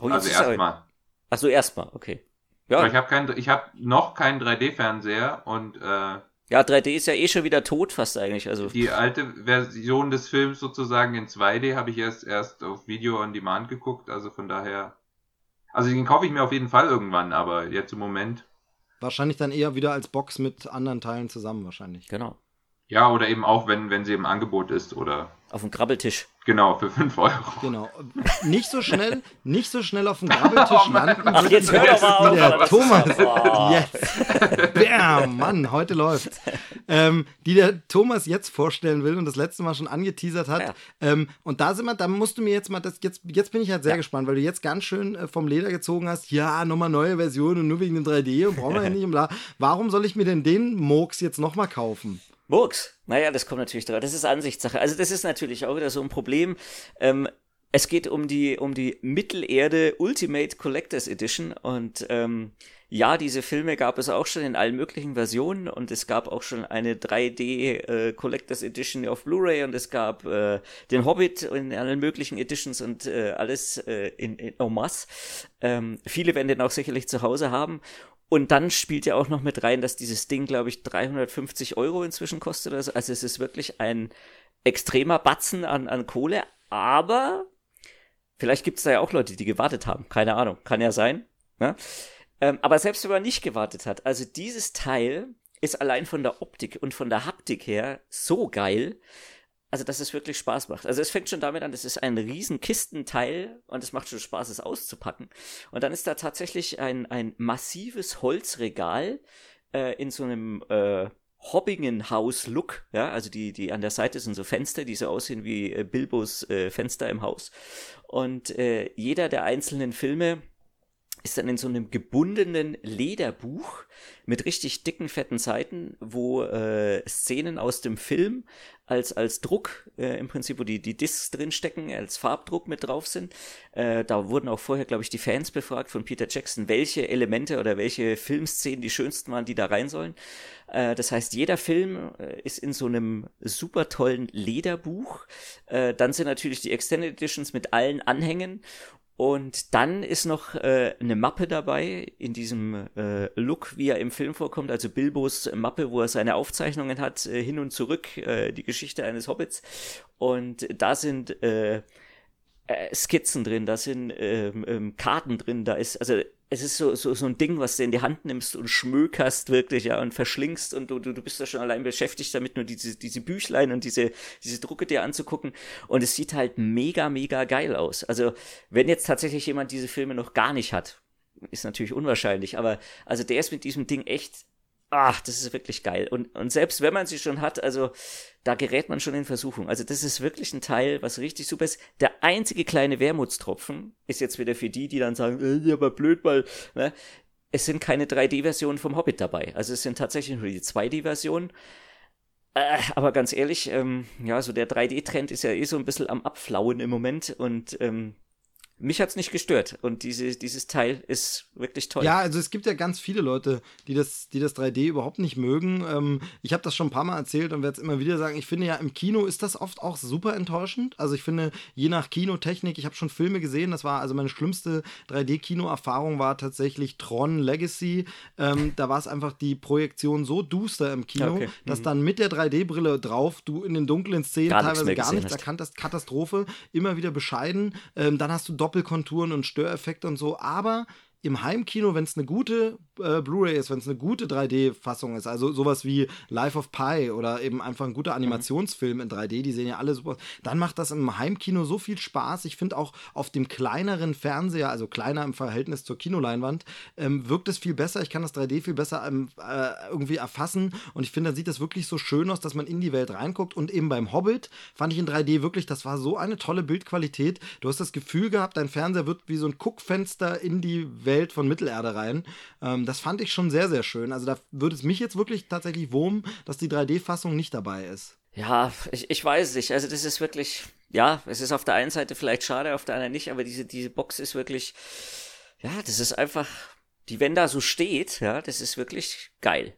Speaker 4: oh,
Speaker 3: also erstmal.
Speaker 4: Ach so, erstmal, okay.
Speaker 3: Aber
Speaker 4: Ja,
Speaker 3: ich habe kein, ich habe noch keinen 3D-Fernseher und äh,
Speaker 4: ja, 3D ist ja eh schon wieder tot fast eigentlich. Also
Speaker 3: die alte Version des Films sozusagen in 2D habe ich erst erst auf Video on Demand geguckt. Also von daher, also den kaufe ich mir auf jeden Fall irgendwann, aber jetzt im Moment.
Speaker 2: Wahrscheinlich dann eher wieder als Box mit anderen Teilen zusammen wahrscheinlich.
Speaker 4: genau.
Speaker 3: Ja, oder eben auch, wenn, wenn sie im Angebot ist oder
Speaker 4: Auf dem Krabbeltisch.
Speaker 3: Genau, für 5 Euro.
Speaker 2: Genau. Nicht so schnell, nicht so schnell auf dem Grabbeltisch
Speaker 3: Oh Mann.
Speaker 2: landen. Wird
Speaker 4: jetzt hör doch mal auf.
Speaker 2: der Thomas.
Speaker 4: ja- Oh.
Speaker 2: Jetzt. Bam, Mann, heute läuft's. Ähm, die der Thomas jetzt vorstellen will und das letzte Mal schon angeteasert hat.
Speaker 4: Ja.
Speaker 2: Ähm, und da sind wir, da musst du mir jetzt mal, das, jetzt, jetzt bin ich halt sehr
Speaker 4: Ja.
Speaker 2: gespannt, weil du jetzt ganz schön äh, vom Leder gezogen hast. Ja, nochmal neue Version und nur wegen dem 3D und brauchen wir ja nicht und bla. Warum soll ich mir denn den Murks jetzt nochmal kaufen?
Speaker 4: Murks. Naja, das kommt natürlich drauf. Das ist Ansichtssache. Also das ist natürlich auch wieder so ein Problem. Ähm, es geht um die, um die Mittelerde Ultimate Collectors Edition und ähm, ja, diese Filme gab es auch schon in allen möglichen Versionen und es gab auch schon eine 3D äh, Collectors Edition auf Blu-ray und es gab äh, den Hobbit in allen möglichen Editions und äh, alles äh, in, in en masse. Ähm, viele werden den auch sicherlich zu Hause haben und dann spielt ja auch noch mit rein, dass dieses Ding, glaube ich, 350 Euro inzwischen kostet. Also, es ist wirklich ein extremer Batzen an, an Kohle. Aber vielleicht gibt es da ja auch Leute, die gewartet haben. Keine Ahnung. Kann ja sein. Ne? Ähm, aber selbst wenn man nicht gewartet hat, also dieses Teil ist allein von der Optik und von der Haptik her so geil, also dass es wirklich Spaß macht. Also es fängt schon damit an, es ist ein riesen Kistenteil und es macht schon Spaß, es auszupacken. Und dann ist da tatsächlich ein, ein massives Holzregal äh, in so einem äh, Hobbingen-Haus-Look, ja, also die, die an der Seite sind so Fenster, die so aussehen wie äh, Bilbos äh, Fenster im Haus. Und äh, jeder der einzelnen Filme ist dann in so einem gebundenen Lederbuch mit richtig dicken, fetten Seiten, wo äh, Szenen aus dem Film als, als Druck, äh, im Prinzip, wo die, die Discs drinstecken, als Farbdruck mit drauf sind. Äh, da wurden auch vorher, glaube ich, die Fans befragt von Peter Jackson, welche Elemente oder welche Filmszenen die schönsten waren, die da rein sollen. Äh, das heißt, jeder Film äh, ist in so einem super tollen Lederbuch. Äh, dann sind natürlich die Extended Editions mit allen Anhängen und dann ist noch äh, eine Mappe dabei in diesem äh, Look, wie er im Film vorkommt, also Bilbos Mappe, wo er seine Aufzeichnungen hat, äh, hin und zurück, äh, die Geschichte eines Hobbits. Und da sind äh, äh, Skizzen drin, da sind ähm, ähm, Karten drin, da ist, also es ist so, so, so ein Ding, was du in die Hand nimmst und schmökerst wirklich, ja, und verschlingst und du, du, du bist da schon allein beschäftigt damit, nur diese, diese Büchlein und diese, diese Drucke dir anzugucken. Und es sieht halt mega, mega geil aus. Also, wenn jetzt tatsächlich jemand diese Filme noch gar nicht hat, ist natürlich unwahrscheinlich, aber also der ist mit diesem Ding echt ach, das ist wirklich geil. Und, und selbst wenn man sie schon hat, also da gerät man schon in Versuchung. Also das ist wirklich ein Teil, was richtig super ist. Der einzige kleine Wermutstropfen ist jetzt wieder für die, die dann sagen, äh, aber blöd, weil, ne? Es sind keine 3D-Versionen vom Hobbit dabei. Also es sind tatsächlich nur die 2D-Versionen. Äh, aber ganz ehrlich, ähm, ja, so der 3D-Trend ist ja eh so ein bisschen am Abflauen im Moment und ähm, mich hat's nicht gestört und diese, dieses Teil ist wirklich toll.
Speaker 2: Ja, also es gibt ja ganz viele Leute, die das, die das 3D überhaupt nicht mögen. Ähm, ich habe das schon ein paar Mal erzählt und werde es immer wieder sagen. Ich finde ja, im Kino ist das oft auch super enttäuschend. Also ich finde, je nach Kinotechnik, ich habe schon Filme gesehen, das war also meine schlimmste 3D-Kino-Erfahrung war tatsächlich Tron Legacy. Ähm, da war es einfach die Projektion so duster im Kino, okay. dass mhm. dann mit der 3D-Brille drauf du in den dunklen Szenen gar teilweise gar nichts erkannt hast. Katastrophe, immer wieder bescheiden. Ähm, dann hast du Doppelkonturen und Störeffekte und so, aber im Heimkino, wenn es eine gute äh, Blu-ray ist, wenn es eine gute 3D-Fassung ist, also sowas wie Life of Pi oder eben einfach ein guter mhm. Animationsfilm in 3D, die sehen ja alle super, dann macht das im Heimkino so viel Spaß. Ich finde auch auf dem kleineren Fernseher, also kleiner im Verhältnis zur Kinoleinwand, ähm, wirkt es viel besser. Ich kann das 3D viel besser ähm, äh, irgendwie erfassen und ich finde, dann sieht das wirklich so schön aus, dass man in die Welt reinguckt und eben beim Hobbit fand ich in 3D wirklich, das war so eine tolle Bildqualität. Du hast das Gefühl gehabt, dein Fernseher wird wie so ein Guckfenster in die Welt Welt von Mittelerde rein. Ähm, das fand ich schon sehr, sehr schön. Also da würde es mich jetzt wirklich tatsächlich wurmen, dass die 3D-Fassung nicht dabei ist.
Speaker 4: Ja, ich, ich weiß nicht. Also das ist wirklich, ja, es ist auf der einen Seite vielleicht schade, auf der anderen nicht, aber diese, diese Box ist wirklich, ja, das ist einfach, die, wenn da so steht, ja, das ist wirklich geil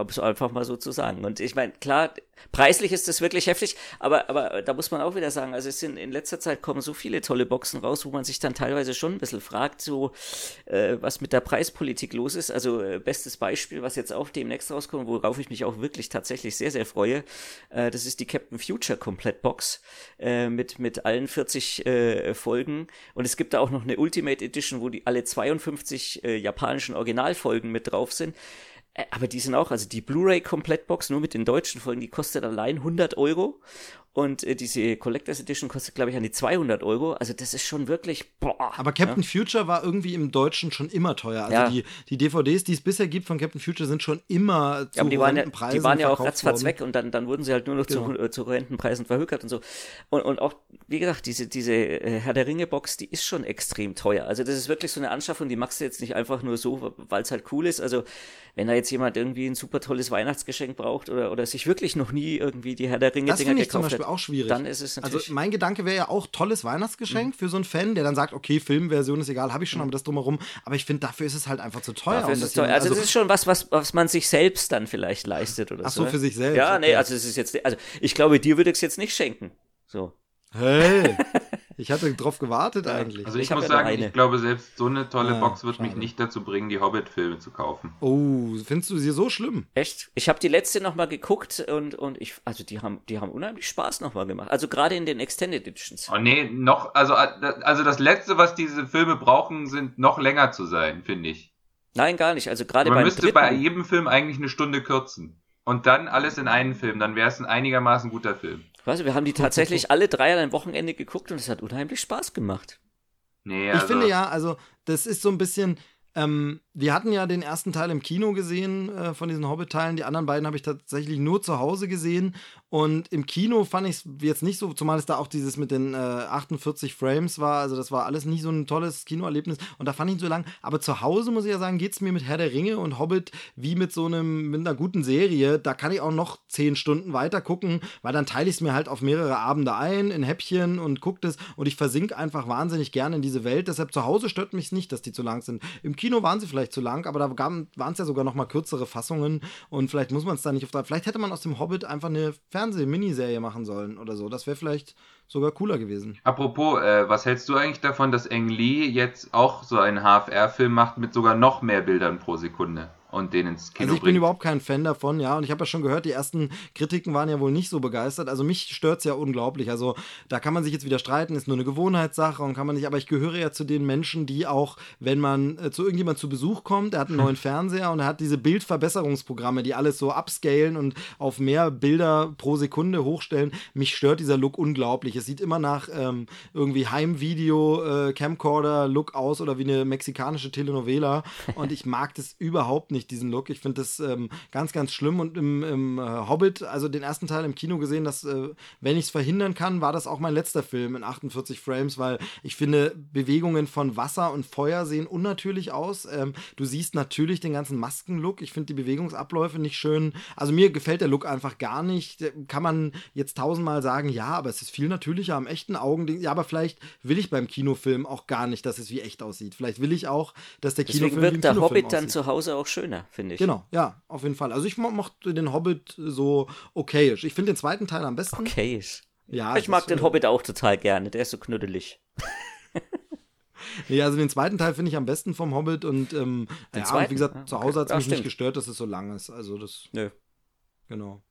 Speaker 4: um es einfach mal so zu sagen. Und ich meine, klar, preislich ist das wirklich heftig, aber, aber da muss man auch wieder sagen, also es sind in letzter Zeit kommen so viele tolle Boxen raus, wo man sich dann teilweise schon ein bisschen fragt, so äh, was mit der Preispolitik los ist. Also äh, bestes Beispiel, was jetzt auch demnächst rauskommt, worauf ich mich auch wirklich tatsächlich sehr, sehr freue, äh, das ist die Captain Future Komplettbox äh, mit, mit allen 40 äh, Folgen. Und es gibt da auch noch eine Ultimate Edition, wo die alle 52 äh, japanischen Originalfolgen mit drauf sind. Äh, aber die sind auch, also die Blu-ray-Komplettbox nur mit den deutschen Folgen, die kostet allein 100 Euro. Und äh, diese Collectors Edition kostet, glaube ich, an die 200 Euro. Also das ist schon wirklich, boah.
Speaker 2: Aber Captain ja? Future war irgendwie im Deutschen schon immer teuer. Also ja. die, die DVDs, die es bisher gibt von Captain Future, sind schon immer
Speaker 4: zu ja, die waren ja, Die waren ja auch ratzfatz weg und dann, dann wurden sie halt nur noch genau. zu, äh, zu Rentenpreisen verhökert und so. Und, und auch, wie gesagt, diese, diese äh, Herr der Ringe-Box, die ist schon extrem teuer. Also das ist wirklich so eine Anschaffung, die machst du jetzt nicht einfach nur so, weil es halt cool ist. Also wenn da jetzt jemand irgendwie ein super tolles Weihnachtsgeschenk braucht oder, oder sich wirklich noch nie irgendwie die Herr der Ringe-Dinger gekauft hat,
Speaker 2: auch schwierig.
Speaker 4: dann ist es
Speaker 2: also natürlich... Also mein Gedanke wäre ja auch tolles Weihnachtsgeschenk mhm. für so einen Fan, der dann sagt, okay, Filmversion ist egal, habe ich schon, mhm. aber das drumherum. Aber ich finde, dafür ist es halt einfach zu teuer.
Speaker 4: Dafür ist es teuer. Also, also das ist schon was, was, was man sich selbst dann vielleicht leistet oder
Speaker 2: Ach
Speaker 4: so.
Speaker 2: Ach so, für sich selbst.
Speaker 4: Ja, okay. nee, also es ist jetzt, also ich glaube, dir würde ich es jetzt nicht schenken. So.
Speaker 2: Hey! Ich hatte drauf gewartet eigentlich.
Speaker 3: Also ich, ich muss sagen, ich glaube, selbst so eine tolle ah, Box wird schade. mich nicht dazu bringen, die Hobbit-Filme zu kaufen.
Speaker 2: Oh, findest du sie so schlimm?
Speaker 4: Echt? Ich habe die letzte nochmal geguckt und, und ich, also die haben, die haben unheimlich Spaß nochmal gemacht. Also gerade in den Extended Editions.
Speaker 3: Oh nee, noch, also, also das letzte, was diese Filme brauchen, sind noch länger zu sein, finde ich.
Speaker 4: Nein, gar nicht. Also gerade
Speaker 3: Man müsste dritten, bei jedem Film eigentlich eine Stunde kürzen. Und dann alles in einen Film, dann wäre es ein einigermaßen guter Film.
Speaker 4: Weißt du, wir haben die tatsächlich alle drei an einem Wochenende geguckt und es hat unheimlich Spaß gemacht.
Speaker 2: Nee, also ich finde ja, also das ist so ein bisschen, Ähm, wir hatten ja den ersten Teil im Kino gesehen äh, von diesen Hobbit-Teilen. Die anderen beiden habe ich tatsächlich nur zu Hause gesehen. Und im Kino fand ich es jetzt nicht so, zumal es da auch dieses mit den äh, 48 Frames war. Also, das war alles nicht so ein tolles Kinoerlebnis. Und da fand ich ihn so lang. Aber zu Hause, muss ich ja sagen, geht es mir mit Herr der Ringe und Hobbit wie mit so einem, mit einer guten Serie. Da kann ich auch noch zehn Stunden weiter gucken, weil dann teile ich es mir halt auf mehrere Abende ein, in Häppchen und gucke das. Und ich versinke einfach wahnsinnig gerne in diese Welt. Deshalb zu Hause stört mich nicht, dass die zu lang sind. Im Kino waren sie vielleicht zu lang, aber da waren es ja sogar noch mal kürzere Fassungen. Und vielleicht muss man es da nicht auf. Vielleicht hätte man aus dem Hobbit einfach eine Fernseh-Miniserie machen sollen oder so. Das wäre vielleicht sogar cooler gewesen.
Speaker 3: Apropos, äh, was hältst du eigentlich davon, dass Eng Lee jetzt auch so einen HFR-Film macht mit sogar noch mehr Bildern pro Sekunde? Und den ins Kino
Speaker 2: Also ich
Speaker 3: bringt.
Speaker 2: bin überhaupt kein Fan davon, ja. Und ich habe ja schon gehört, die ersten Kritiken waren ja wohl nicht so begeistert. Also mich stört es ja unglaublich. Also da kann man sich jetzt wieder streiten, ist nur eine Gewohnheitssache und kann man nicht. Aber ich gehöre ja zu den Menschen, die auch, wenn man äh, zu irgendjemand zu Besuch kommt, er hat einen neuen Fernseher und er hat diese Bildverbesserungsprogramme, die alles so upscalen und auf mehr Bilder pro Sekunde hochstellen. Mich stört dieser Look unglaublich. Es sieht immer nach ähm, irgendwie Heimvideo, äh, Camcorder-Look aus oder wie eine mexikanische Telenovela. Und ich mag das überhaupt nicht nicht diesen Look. Ich finde das ähm, ganz, ganz schlimm. Und im, im äh, Hobbit, also den ersten Teil im Kino gesehen, dass, äh, wenn ich es verhindern kann, war das auch mein letzter Film in 48 Frames, weil ich finde, Bewegungen von Wasser und Feuer sehen unnatürlich aus. Ähm, du siehst natürlich den ganzen Maskenlook. Ich finde die Bewegungsabläufe nicht schön. Also mir gefällt der Look einfach gar nicht. Kann man jetzt tausendmal sagen, ja, aber es ist viel natürlicher am echten Augen. Ja, aber vielleicht will ich beim Kinofilm auch gar nicht, dass es wie echt aussieht. Vielleicht will ich auch, dass der
Speaker 4: Deswegen
Speaker 2: Kinofilm wie im
Speaker 4: der Hobbit dann
Speaker 2: aussieht.
Speaker 4: zu Hause auch schöner, finde ich.
Speaker 2: Genau, ja, auf jeden Fall. Also ich mo mochte den Hobbit so okayisch. Ich finde den zweiten Teil am besten.
Speaker 4: Okay ist.
Speaker 2: Ja,
Speaker 4: ich mag den
Speaker 2: äh,
Speaker 4: Hobbit auch total gerne, der ist so knuddelig.
Speaker 2: Nee, also den zweiten Teil finde ich am besten vom Hobbit und ähm, ja,
Speaker 4: zweiten?
Speaker 2: wie gesagt,
Speaker 4: Ah,
Speaker 2: zu. Hause hat es
Speaker 4: Ja,
Speaker 2: mich nicht
Speaker 4: stimmt.
Speaker 2: gestört, dass es so lang ist. Also das,
Speaker 4: Nö.
Speaker 2: genau.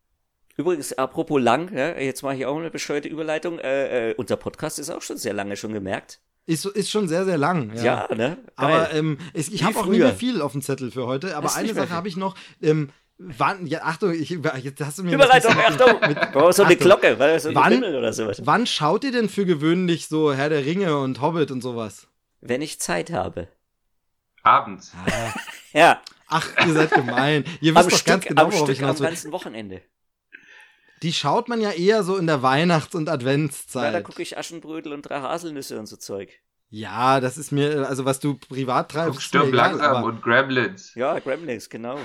Speaker 4: Übrigens, apropos lang, ja, jetzt mache ich auch eine bescheuerte Überleitung. Äh, äh, unser Podcast ist auch schon sehr lange schon gemerkt.
Speaker 2: Ist, so- ist schon sehr, sehr lang. Ja.
Speaker 4: Ja, ne?
Speaker 2: Aber
Speaker 4: Geil.
Speaker 2: ähm, es, ich
Speaker 4: Wie
Speaker 2: habe auch nicht mehr viel auf dem Zettel für heute. Aber eine Sache habe ich noch. Ähm, wann, ja, Achtung, ich, jetzt hast du mir
Speaker 4: Überleitung, Achtung! Oh, so eine. Glocke, weil so
Speaker 2: Wann-
Speaker 4: Bimmel oder sowas.
Speaker 2: Wann schaut ihr denn für gewöhnlich so Herr der Ringe und Hobbit und sowas?
Speaker 4: Wenn ich Zeit habe.
Speaker 3: Abends.
Speaker 4: Ja,
Speaker 2: Ach, ihr seid gemein. Ihr
Speaker 4: am
Speaker 2: wisst doch
Speaker 4: Stück,
Speaker 2: ganz genau,
Speaker 4: am
Speaker 2: worauf
Speaker 4: Stück
Speaker 2: ich
Speaker 4: am
Speaker 2: hinaus will.
Speaker 4: ganzen Wochenende.
Speaker 2: Die schaut man ja eher so in der Weihnachts- und
Speaker 4: Ja, da
Speaker 2: Adventszeit.
Speaker 4: gucke ich Aschenbrödel und drei Haselnüsse und so Zeug.
Speaker 2: Ja, das ist mir, also was du privat treibst,
Speaker 3: Guck, stirb
Speaker 2: egal,
Speaker 3: langsam
Speaker 2: aber,
Speaker 3: und Gremlins.
Speaker 4: Ja, Gremlins, genau.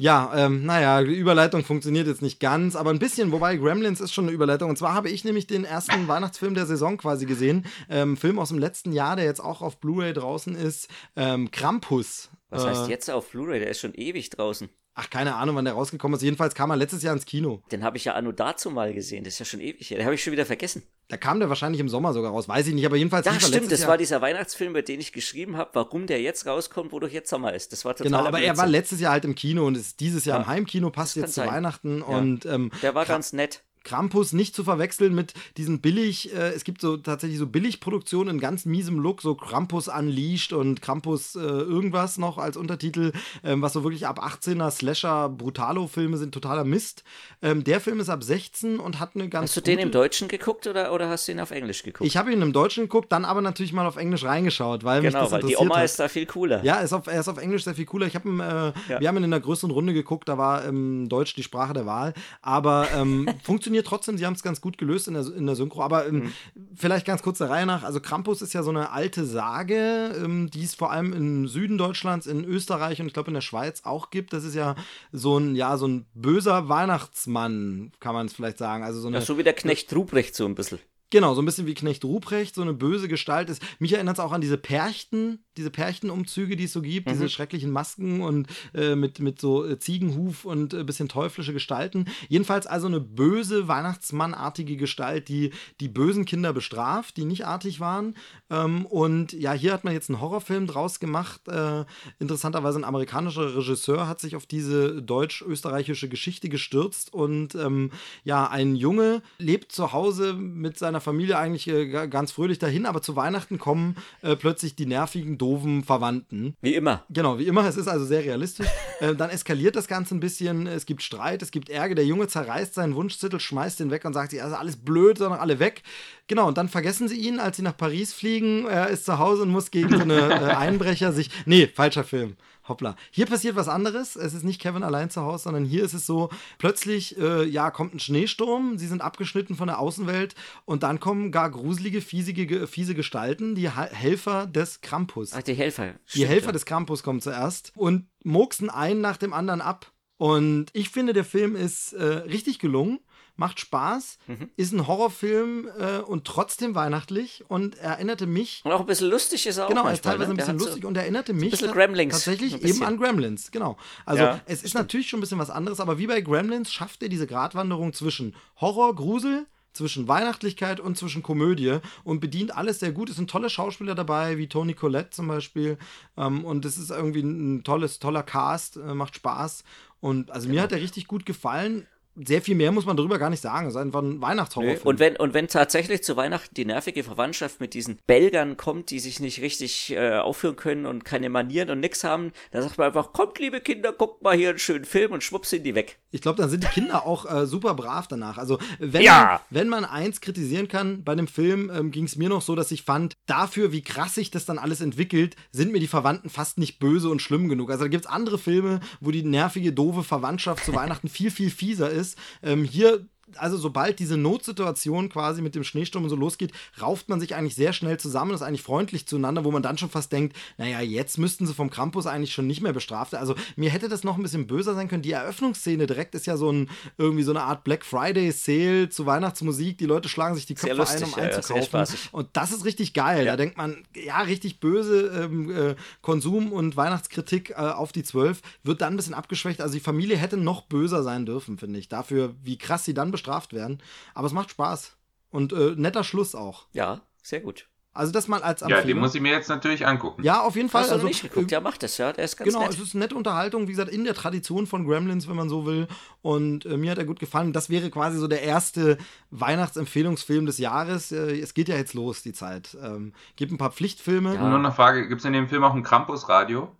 Speaker 2: Ja, ähm, naja, die Überleitung funktioniert jetzt nicht ganz, aber ein bisschen, wobei Gremlins ist schon eine Überleitung. Und zwar habe ich nämlich den ersten Weihnachtsfilm der Saison quasi gesehen. Ähm, Film aus dem letzten Jahr, der jetzt auch auf Blu-ray draußen ist. Ähm, Krampus.
Speaker 4: Was
Speaker 2: Äh,
Speaker 4: heißt jetzt auf Blu-ray? Der ist schon ewig draußen.
Speaker 2: Ach, keine Ahnung, wann der rausgekommen ist. Jedenfalls kam er letztes Jahr ins Kino.
Speaker 4: Den habe ich ja anno dazu mal gesehen. Das ist ja schon ewig her. Den habe ich schon wieder vergessen.
Speaker 2: Da kam der wahrscheinlich im Sommer sogar raus, weiß ich nicht, aber jedenfalls
Speaker 4: Ja, stimmt. Das
Speaker 2: Jahr.
Speaker 4: war dieser Weihnachtsfilm, bei dem ich geschrieben habe, warum der jetzt rauskommt, wodurch jetzt Sommer ist. Das war total.
Speaker 2: Genau, aber er war letztes Jahr halt im Kino und ist dieses Jahr
Speaker 4: Ja,
Speaker 2: im Heimkino, passt
Speaker 4: das
Speaker 2: jetzt zu
Speaker 4: sein.
Speaker 2: Weihnachten
Speaker 4: Ja.
Speaker 2: und ähm,
Speaker 4: Der war ganz nett.
Speaker 2: Krampus nicht zu verwechseln mit diesen billig, äh, es gibt so tatsächlich so Billigproduktionen in ganz miesem Look, so Krampus Unleashed und Krampus äh, irgendwas noch als Untertitel, ähm, was so wirklich ab 18er Slasher Brutalo-Filme sind, totaler Mist. Ähm, der Film ist ab 16 und hat eine ganz
Speaker 4: Hast du den im Deutschen geguckt oder, oder hast du ihn auf Englisch geguckt?
Speaker 2: Ich habe ihn im Deutschen geguckt, dann aber natürlich mal auf Englisch reingeschaut, weil mich
Speaker 4: genau,
Speaker 2: das
Speaker 4: weil die
Speaker 2: interessiert
Speaker 4: Oma
Speaker 2: hat.
Speaker 4: ist da viel cooler.
Speaker 2: Ja, er ist, auf, er ist auf Englisch sehr viel cooler. Ich habe ihn, äh,
Speaker 4: Ja.
Speaker 2: wir haben ihn in einer größeren Runde geguckt, da war ähm, Deutsch die Sprache der Wahl. Aber ähm, funktioniert trotzdem, sie haben es ganz gut gelöst in der, in der Synchro. Aber ähm,
Speaker 4: Mhm.
Speaker 2: vielleicht ganz kurz der Reihe nach. Also Krampus ist ja so eine alte Sage, ähm, die es vor allem im Süden Deutschlands, in Österreich und ich glaube in der Schweiz auch gibt. Das ist ja so ein, ja, so ein böser Weihnachtsmann, kann man es vielleicht sagen. Also so eine,
Speaker 4: Ja, so wie der Knecht Ruprecht so ein bisschen.
Speaker 2: Genau, so ein bisschen wie Knecht Ruprecht, so eine böse Gestalt ist. Mich erinnert es auch an diese Perchten, diese Perchtenumzüge, die es so gibt, diese schrecklichen Masken und äh, mit, mit so äh, Ziegenhuf und äh, bisschen teuflische Gestalten. Jedenfalls also eine böse Weihnachtsmannartige Gestalt, die die bösen Kinder bestraft, die nicht artig waren. Ähm, und ja, hier hat man jetzt einen Horrorfilm draus gemacht. Äh, interessanterweise ein amerikanischer Regisseur hat sich auf diese deutsch-österreichische Geschichte gestürzt und ähm, ja, ein Junge lebt zu Hause mit seiner meiner Familie eigentlich äh, ganz fröhlich dahin, aber zu Weihnachten kommen äh, plötzlich die nervigen, doofen Verwandten.
Speaker 4: Wie immer.
Speaker 2: Genau, wie immer. Es ist also sehr realistisch. äh, dann eskaliert das Ganze ein bisschen. Es gibt Streit, es gibt Ärger. Der Junge zerreißt seinen Wunschzettel, schmeißt den weg und sagt sich, also alles blöd, sondern alle weg. Genau, und dann vergessen sie ihn, als sie nach Paris fliegen. Er ist zu Hause und muss gegen so eine äh, Einbrecher sich. Nee, falscher Film. Hoppla. Hier passiert was anderes. Es ist nicht Kevin allein zu Hause, sondern hier ist es so, plötzlich, äh, ja, kommt ein Schneesturm, sie sind abgeschnitten von der Außenwelt und dann kommen gar gruselige, fiesige, fiese Gestalten, die ha Helfer des Krampus.
Speaker 4: Ach, die Helfer.
Speaker 2: Die Helfer des Krampus kommen zuerst und murksen einen nach dem anderen ab. Und ich finde, der Film ist äh, richtig gelungen macht Spaß, mhm. ist ein Horrorfilm äh, und trotzdem weihnachtlich und erinnerte mich.
Speaker 4: Und auch ein bisschen lustig ist er auch.
Speaker 2: Genau,
Speaker 4: er
Speaker 2: ist teilweise ne? ein bisschen lustig so und erinnerte mich
Speaker 4: ein Gremlins.
Speaker 2: tatsächlich eben an Gremlins. Genau. Also ja, es ist stimmt. natürlich schon ein bisschen was anderes, aber wie bei Gremlins schafft er diese Gratwanderung zwischen Horror, Grusel, zwischen Weihnachtlichkeit und zwischen Komödie und bedient alles sehr gut. Es sind tolle Schauspieler dabei, wie Tony Collette zum Beispiel. Ähm, und es ist irgendwie ein tolles, toller Cast, äh, macht Spaß. Und also genau. mir hat er richtig gut gefallen sehr viel mehr muss man darüber gar nicht sagen. Es ist einfach ein Weihnachtshorrorfilm.
Speaker 4: Und wenn, und wenn tatsächlich zu Weihnachten die nervige Verwandtschaft mit diesen Belgern kommt, die sich nicht richtig äh, aufführen können und keine Manieren und nix haben, dann sagt man einfach, kommt liebe Kinder, guckt mal hier einen schönen Film und schwupps sind die weg.
Speaker 2: Ich glaube, dann sind die Kinder auch äh, super brav danach. Also wenn, ja. man, wenn man eins kritisieren kann bei dem Film, ähm, ging es mir noch so, dass ich fand, dafür, wie krass sich das dann alles entwickelt, sind mir die Verwandten fast nicht böse und schlimm genug. Also da gibt es andere Filme, wo die nervige, doofe Verwandtschaft zu Weihnachten viel, viel fieser ist ist. Ähm, hier also sobald diese Notsituation quasi mit dem Schneesturm und so losgeht, rauft man sich eigentlich sehr schnell zusammen, ist eigentlich freundlich zueinander, wo man dann schon fast denkt, naja, jetzt müssten sie vom Krampus eigentlich schon nicht mehr bestraft werden. Also mir hätte das noch ein bisschen böser sein können. Die Eröffnungsszene direkt ist ja so ein, irgendwie so eine Art Black Friday Sale zu Weihnachtsmusik. Die Leute schlagen sich die Köpfe lustig, ein, um ja, einzukaufen. und das ist richtig geil. Ja. Da denkt man, ja, richtig böse ähm, äh, Konsum und Weihnachtskritik äh, auf die Zwölf wird dann ein bisschen abgeschwächt. Also die Familie hätte noch böser sein dürfen, finde ich. Dafür, wie krass sie dann bestraft werden. Aber es macht Spaß. Und äh, netter Schluss auch.
Speaker 4: Ja, sehr gut.
Speaker 2: Also das mal als
Speaker 3: Empfehlung. Ja, den muss ich mir jetzt natürlich angucken.
Speaker 2: Ja, auf jeden Fall.
Speaker 4: Hast du also, nicht geguckt? Äh, ja, macht das, ja. Der ist ganz
Speaker 2: Genau,
Speaker 4: nett.
Speaker 2: es ist eine nette Unterhaltung, wie gesagt, in der Tradition von Gremlins, wenn man so will. Und äh, mir hat er gut gefallen. Das wäre quasi so der erste Weihnachtsempfehlungsfilm des Jahres. Äh, es geht ja jetzt los, die Zeit. Ähm, gibt ein paar Pflichtfilme.
Speaker 3: Ja. Nur eine Frage, gibt es in dem Film auch ein Krampusradio?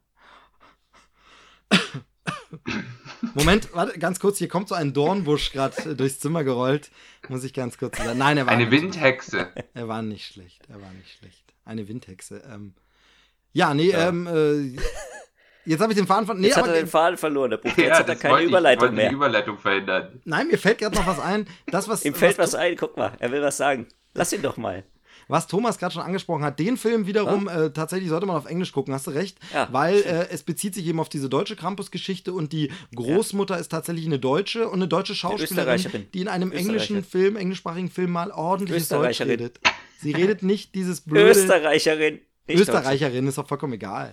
Speaker 2: Moment, warte, ganz kurz, hier kommt so ein Dornbusch gerade durchs Zimmer gerollt. Muss ich ganz kurz sagen. Nein, er war
Speaker 3: Eine Windhexe.
Speaker 2: Er war nicht schlecht, er war nicht schlecht. Eine Windhexe. Ähm, ja, nee, ja. ähm, äh, Jetzt habe ich den Faden
Speaker 4: verloren. Nee, jetzt hat er den Faden verloren, der Buch. Jetzt ja, hat er keine Überleitung ich mehr.
Speaker 3: Die Überleitung verhindern.
Speaker 2: Nein, mir fällt gerade noch was ein. Das, was,
Speaker 4: Ihm fällt was, was ein, guck mal, er will was sagen. Lass ihn doch mal
Speaker 2: was Thomas gerade schon angesprochen hat, den Film wiederum äh, tatsächlich sollte man auf Englisch gucken, hast du recht, ja, weil äh, es bezieht sich eben auf diese deutsche Krampus-Geschichte und die Großmutter ja. ist tatsächlich eine Deutsche und eine deutsche Schauspielerin, die in einem englischen Film, englischsprachigen Film mal ordentliches Deutsch redet. Sie redet nicht dieses blöde...
Speaker 4: Österreicherin.
Speaker 2: Österreicherin, ist doch vollkommen egal.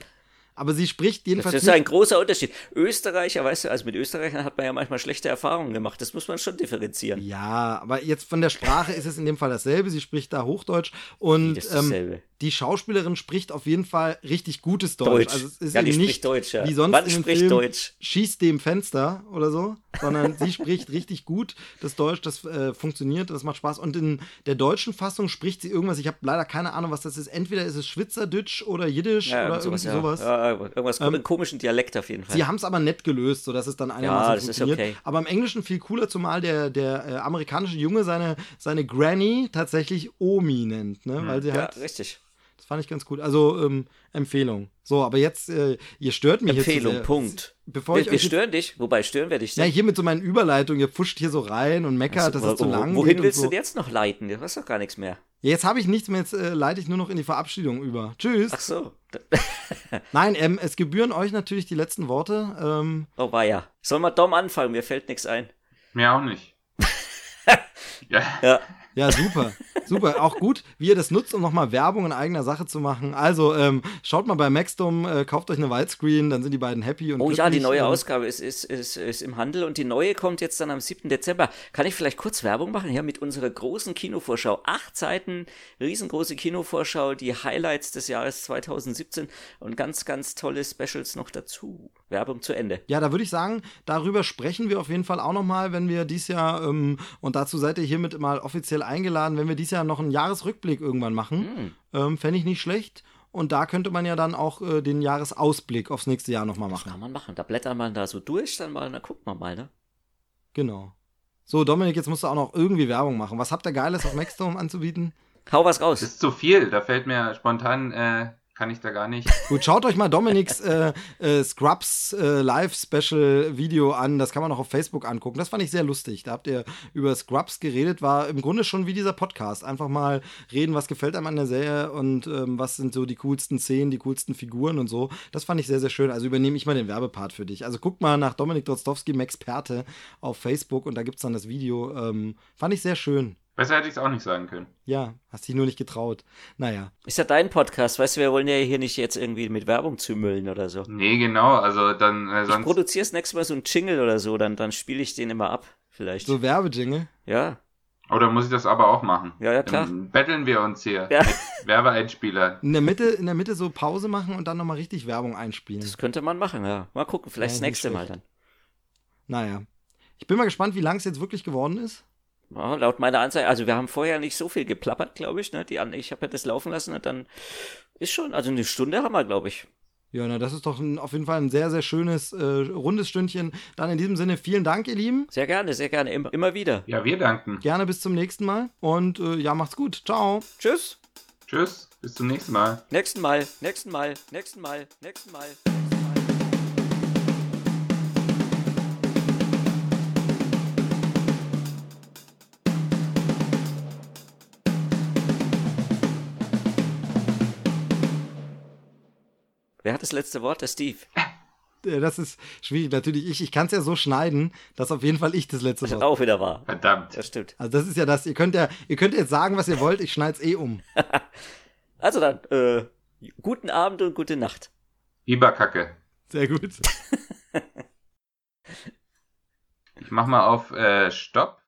Speaker 2: Aber sie spricht jedenfalls.
Speaker 4: Das ist ein großer Unterschied. Österreicher, weißt du, also mit Österreichern hat man ja manchmal schlechte Erfahrungen gemacht. Das muss man schon differenzieren.
Speaker 2: Ja, aber jetzt von der Sprache ist es in dem Fall dasselbe. Sie spricht da Hochdeutsch und das ist dasselbe. Ähm, die Schauspielerin spricht auf jeden Fall richtig gutes Deutsch.
Speaker 4: Deutsch.
Speaker 2: Also es ist
Speaker 4: ja, die
Speaker 2: nicht
Speaker 4: Deutsch, ja.
Speaker 2: wie sonst
Speaker 4: Wann
Speaker 2: in
Speaker 4: spricht
Speaker 2: Film,
Speaker 4: Deutsch?
Speaker 2: Schießt dem Fenster oder so, sondern sie spricht richtig gut das Deutsch, das äh, funktioniert, das macht Spaß. Und in der deutschen Fassung spricht sie irgendwas, ich habe leider keine Ahnung, was das ist. Entweder ist es Schwitzerdütsch oder Jiddisch
Speaker 4: ja,
Speaker 2: oder
Speaker 4: sowas,
Speaker 2: irgendwie sowas.
Speaker 4: Ja, irgendwas ähm, komischen Dialekt auf jeden Fall.
Speaker 2: Sie haben es aber nett gelöst, sodass es dann einigermaßen ja, das funktioniert. Ist okay. Aber im Englischen viel cooler, zumal der, der äh, amerikanische Junge seine, seine Granny tatsächlich Omi nennt, ne?
Speaker 4: Hm.
Speaker 2: Weil sie
Speaker 4: ja,
Speaker 2: halt
Speaker 4: richtig.
Speaker 2: Das fand ich ganz gut. Also ähm, Empfehlung. So, aber jetzt, äh, ihr stört mich
Speaker 4: Empfehlung,
Speaker 2: jetzt.
Speaker 4: Empfehlung, Punkt. Bevor wir,
Speaker 2: ich
Speaker 4: wir stören dich, wobei stören wir dich
Speaker 2: nicht. Ja, hier mit so meinen Überleitungen, ihr pfuscht hier so rein und meckert, also, dass es zu lang
Speaker 4: Wohin willst
Speaker 2: so.
Speaker 4: du denn jetzt noch leiten? Du hast doch gar nichts mehr.
Speaker 2: Ja, jetzt habe ich nichts mehr, jetzt äh, leite ich nur noch in die Verabschiedung über. Tschüss.
Speaker 4: Ach so.
Speaker 2: Nein, ähm, es gebühren euch natürlich die letzten Worte. Ähm,
Speaker 4: oh, war ja. Soll mal Dom anfangen? Mir fällt nichts ein.
Speaker 3: Mir auch nicht.
Speaker 2: ja. ja. Ja, super. Super. Auch gut, wie ihr das nutzt, um nochmal Werbung in eigener Sache zu machen. Also, ähm, schaut mal bei Maxdom, äh, kauft euch eine Widescreen, dann sind die beiden happy und
Speaker 4: Oh ja, die neue Ausgabe ist, ist, ist, ist im Handel und die neue kommt jetzt dann am 7. Dezember. Kann ich vielleicht kurz Werbung machen? Ja, mit unserer großen Kinovorschau. Acht Seiten, riesengroße Kinovorschau, die Highlights des Jahres 2017 und ganz, ganz tolle Specials noch dazu. Werbung zu Ende.
Speaker 2: Ja, da würde ich sagen, darüber sprechen wir auf jeden Fall auch nochmal, wenn wir dies Jahr, ähm, und dazu seid ihr hiermit mal offiziell eingeladen, wenn wir dieses Jahr noch einen Jahresrückblick irgendwann machen.
Speaker 4: Hm.
Speaker 2: Ähm, Fände ich nicht schlecht. Und da könnte man ja dann auch äh, den Jahresausblick aufs nächste Jahr nochmal
Speaker 4: Das kann
Speaker 2: machen.
Speaker 4: man machen. Da blättert man da so durch, dann mal, dann guckt man mal, ne?
Speaker 2: Genau. So, Dominik, jetzt musst du auch noch irgendwie Werbung machen. Was habt ihr Geiles auf Maxdome anzubieten?
Speaker 4: Hau was
Speaker 3: Das
Speaker 4: raus.
Speaker 3: ist zu viel, da fällt mir spontan, äh, kann ich da gar nicht.
Speaker 2: Gut, schaut euch mal Dominiks äh, äh, Scrubs äh, Live-Special-Video an. Das kann man auch auf Facebook angucken. Das fand ich sehr lustig. Da habt ihr über Scrubs geredet. War im Grunde schon wie dieser Podcast. Einfach mal reden, was gefällt einem an der Serie und ähm, was sind so die coolsten Szenen, die coolsten Figuren und so. Das fand ich sehr, sehr schön. Also übernehme ich mal den Werbepart für dich. Also guck mal nach Dominik Drozdowski, Maxperte auf Facebook und da gibt es dann das Video. Ähm, fand ich sehr schön.
Speaker 3: Besser hätte ich es auch nicht sagen können.
Speaker 2: Ja, hast dich nur nicht getraut. Naja.
Speaker 4: Ist ja dein Podcast, weißt du, wir wollen ja hier nicht jetzt irgendwie mit Werbung zümmeln oder so.
Speaker 3: Nee, genau, also dann äh, sonst.
Speaker 4: produziere das nächste Mal so einen Jingle oder so, dann, dann spiele ich den immer ab, vielleicht.
Speaker 2: So Werbejingle.
Speaker 4: Ja,
Speaker 3: Oder muss ich das aber auch machen?
Speaker 4: ja, ja, klar.
Speaker 3: Dann betteln wir uns hier
Speaker 4: Ja.
Speaker 3: mit Werbeeinspielern.
Speaker 2: In der Mitte, in der Mitte so Pause machen und dann nochmal richtig Werbung einspielen.
Speaker 4: Das könnte man machen, ja. Mal gucken, vielleicht
Speaker 2: Ja,
Speaker 4: das nächste Mal dann.
Speaker 2: Naja. Ich bin mal gespannt, wie lang es jetzt wirklich geworden ist.
Speaker 4: Ja, laut meiner Anzeige, also wir haben vorher nicht so viel geplappert, glaube ich, ne? Die an, ich habe ja das laufen lassen und dann ist schon, also eine Stunde haben wir, glaube ich.
Speaker 2: Ja, na, das ist doch ein, auf jeden Fall ein sehr, sehr schönes, äh, rundes Stündchen. Dann in diesem Sinne vielen Dank, ihr Lieben.
Speaker 4: Sehr gerne, sehr gerne, immer, immer wieder.
Speaker 3: Ja, wir danken.
Speaker 2: Gerne bis zum nächsten Mal. Und äh, ja, macht's gut. Ciao.
Speaker 4: Tschüss.
Speaker 3: Tschüss, bis zum nächsten Mal.
Speaker 4: Nächsten Mal, nächsten Mal, nächsten Mal, nächsten Mal. Wer hat das letzte Wort? Der Steve.
Speaker 2: Das ist schwierig. Natürlich ich. Ich kann es ja so schneiden, dass auf jeden Fall ich das letzte
Speaker 4: Das ist
Speaker 2: Wort.
Speaker 4: auch wieder wahr.
Speaker 3: Verdammt.
Speaker 4: Das stimmt.
Speaker 2: Also das ist ja das. Ihr könnt ja, ihr könnt jetzt sagen, was ihr wollt. Ich schneid's eh um.
Speaker 4: Also dann, äh, guten Abend und gute Nacht.
Speaker 3: Biberkacke.
Speaker 2: Sehr gut.
Speaker 3: Ich mach mal auf äh, Stopp.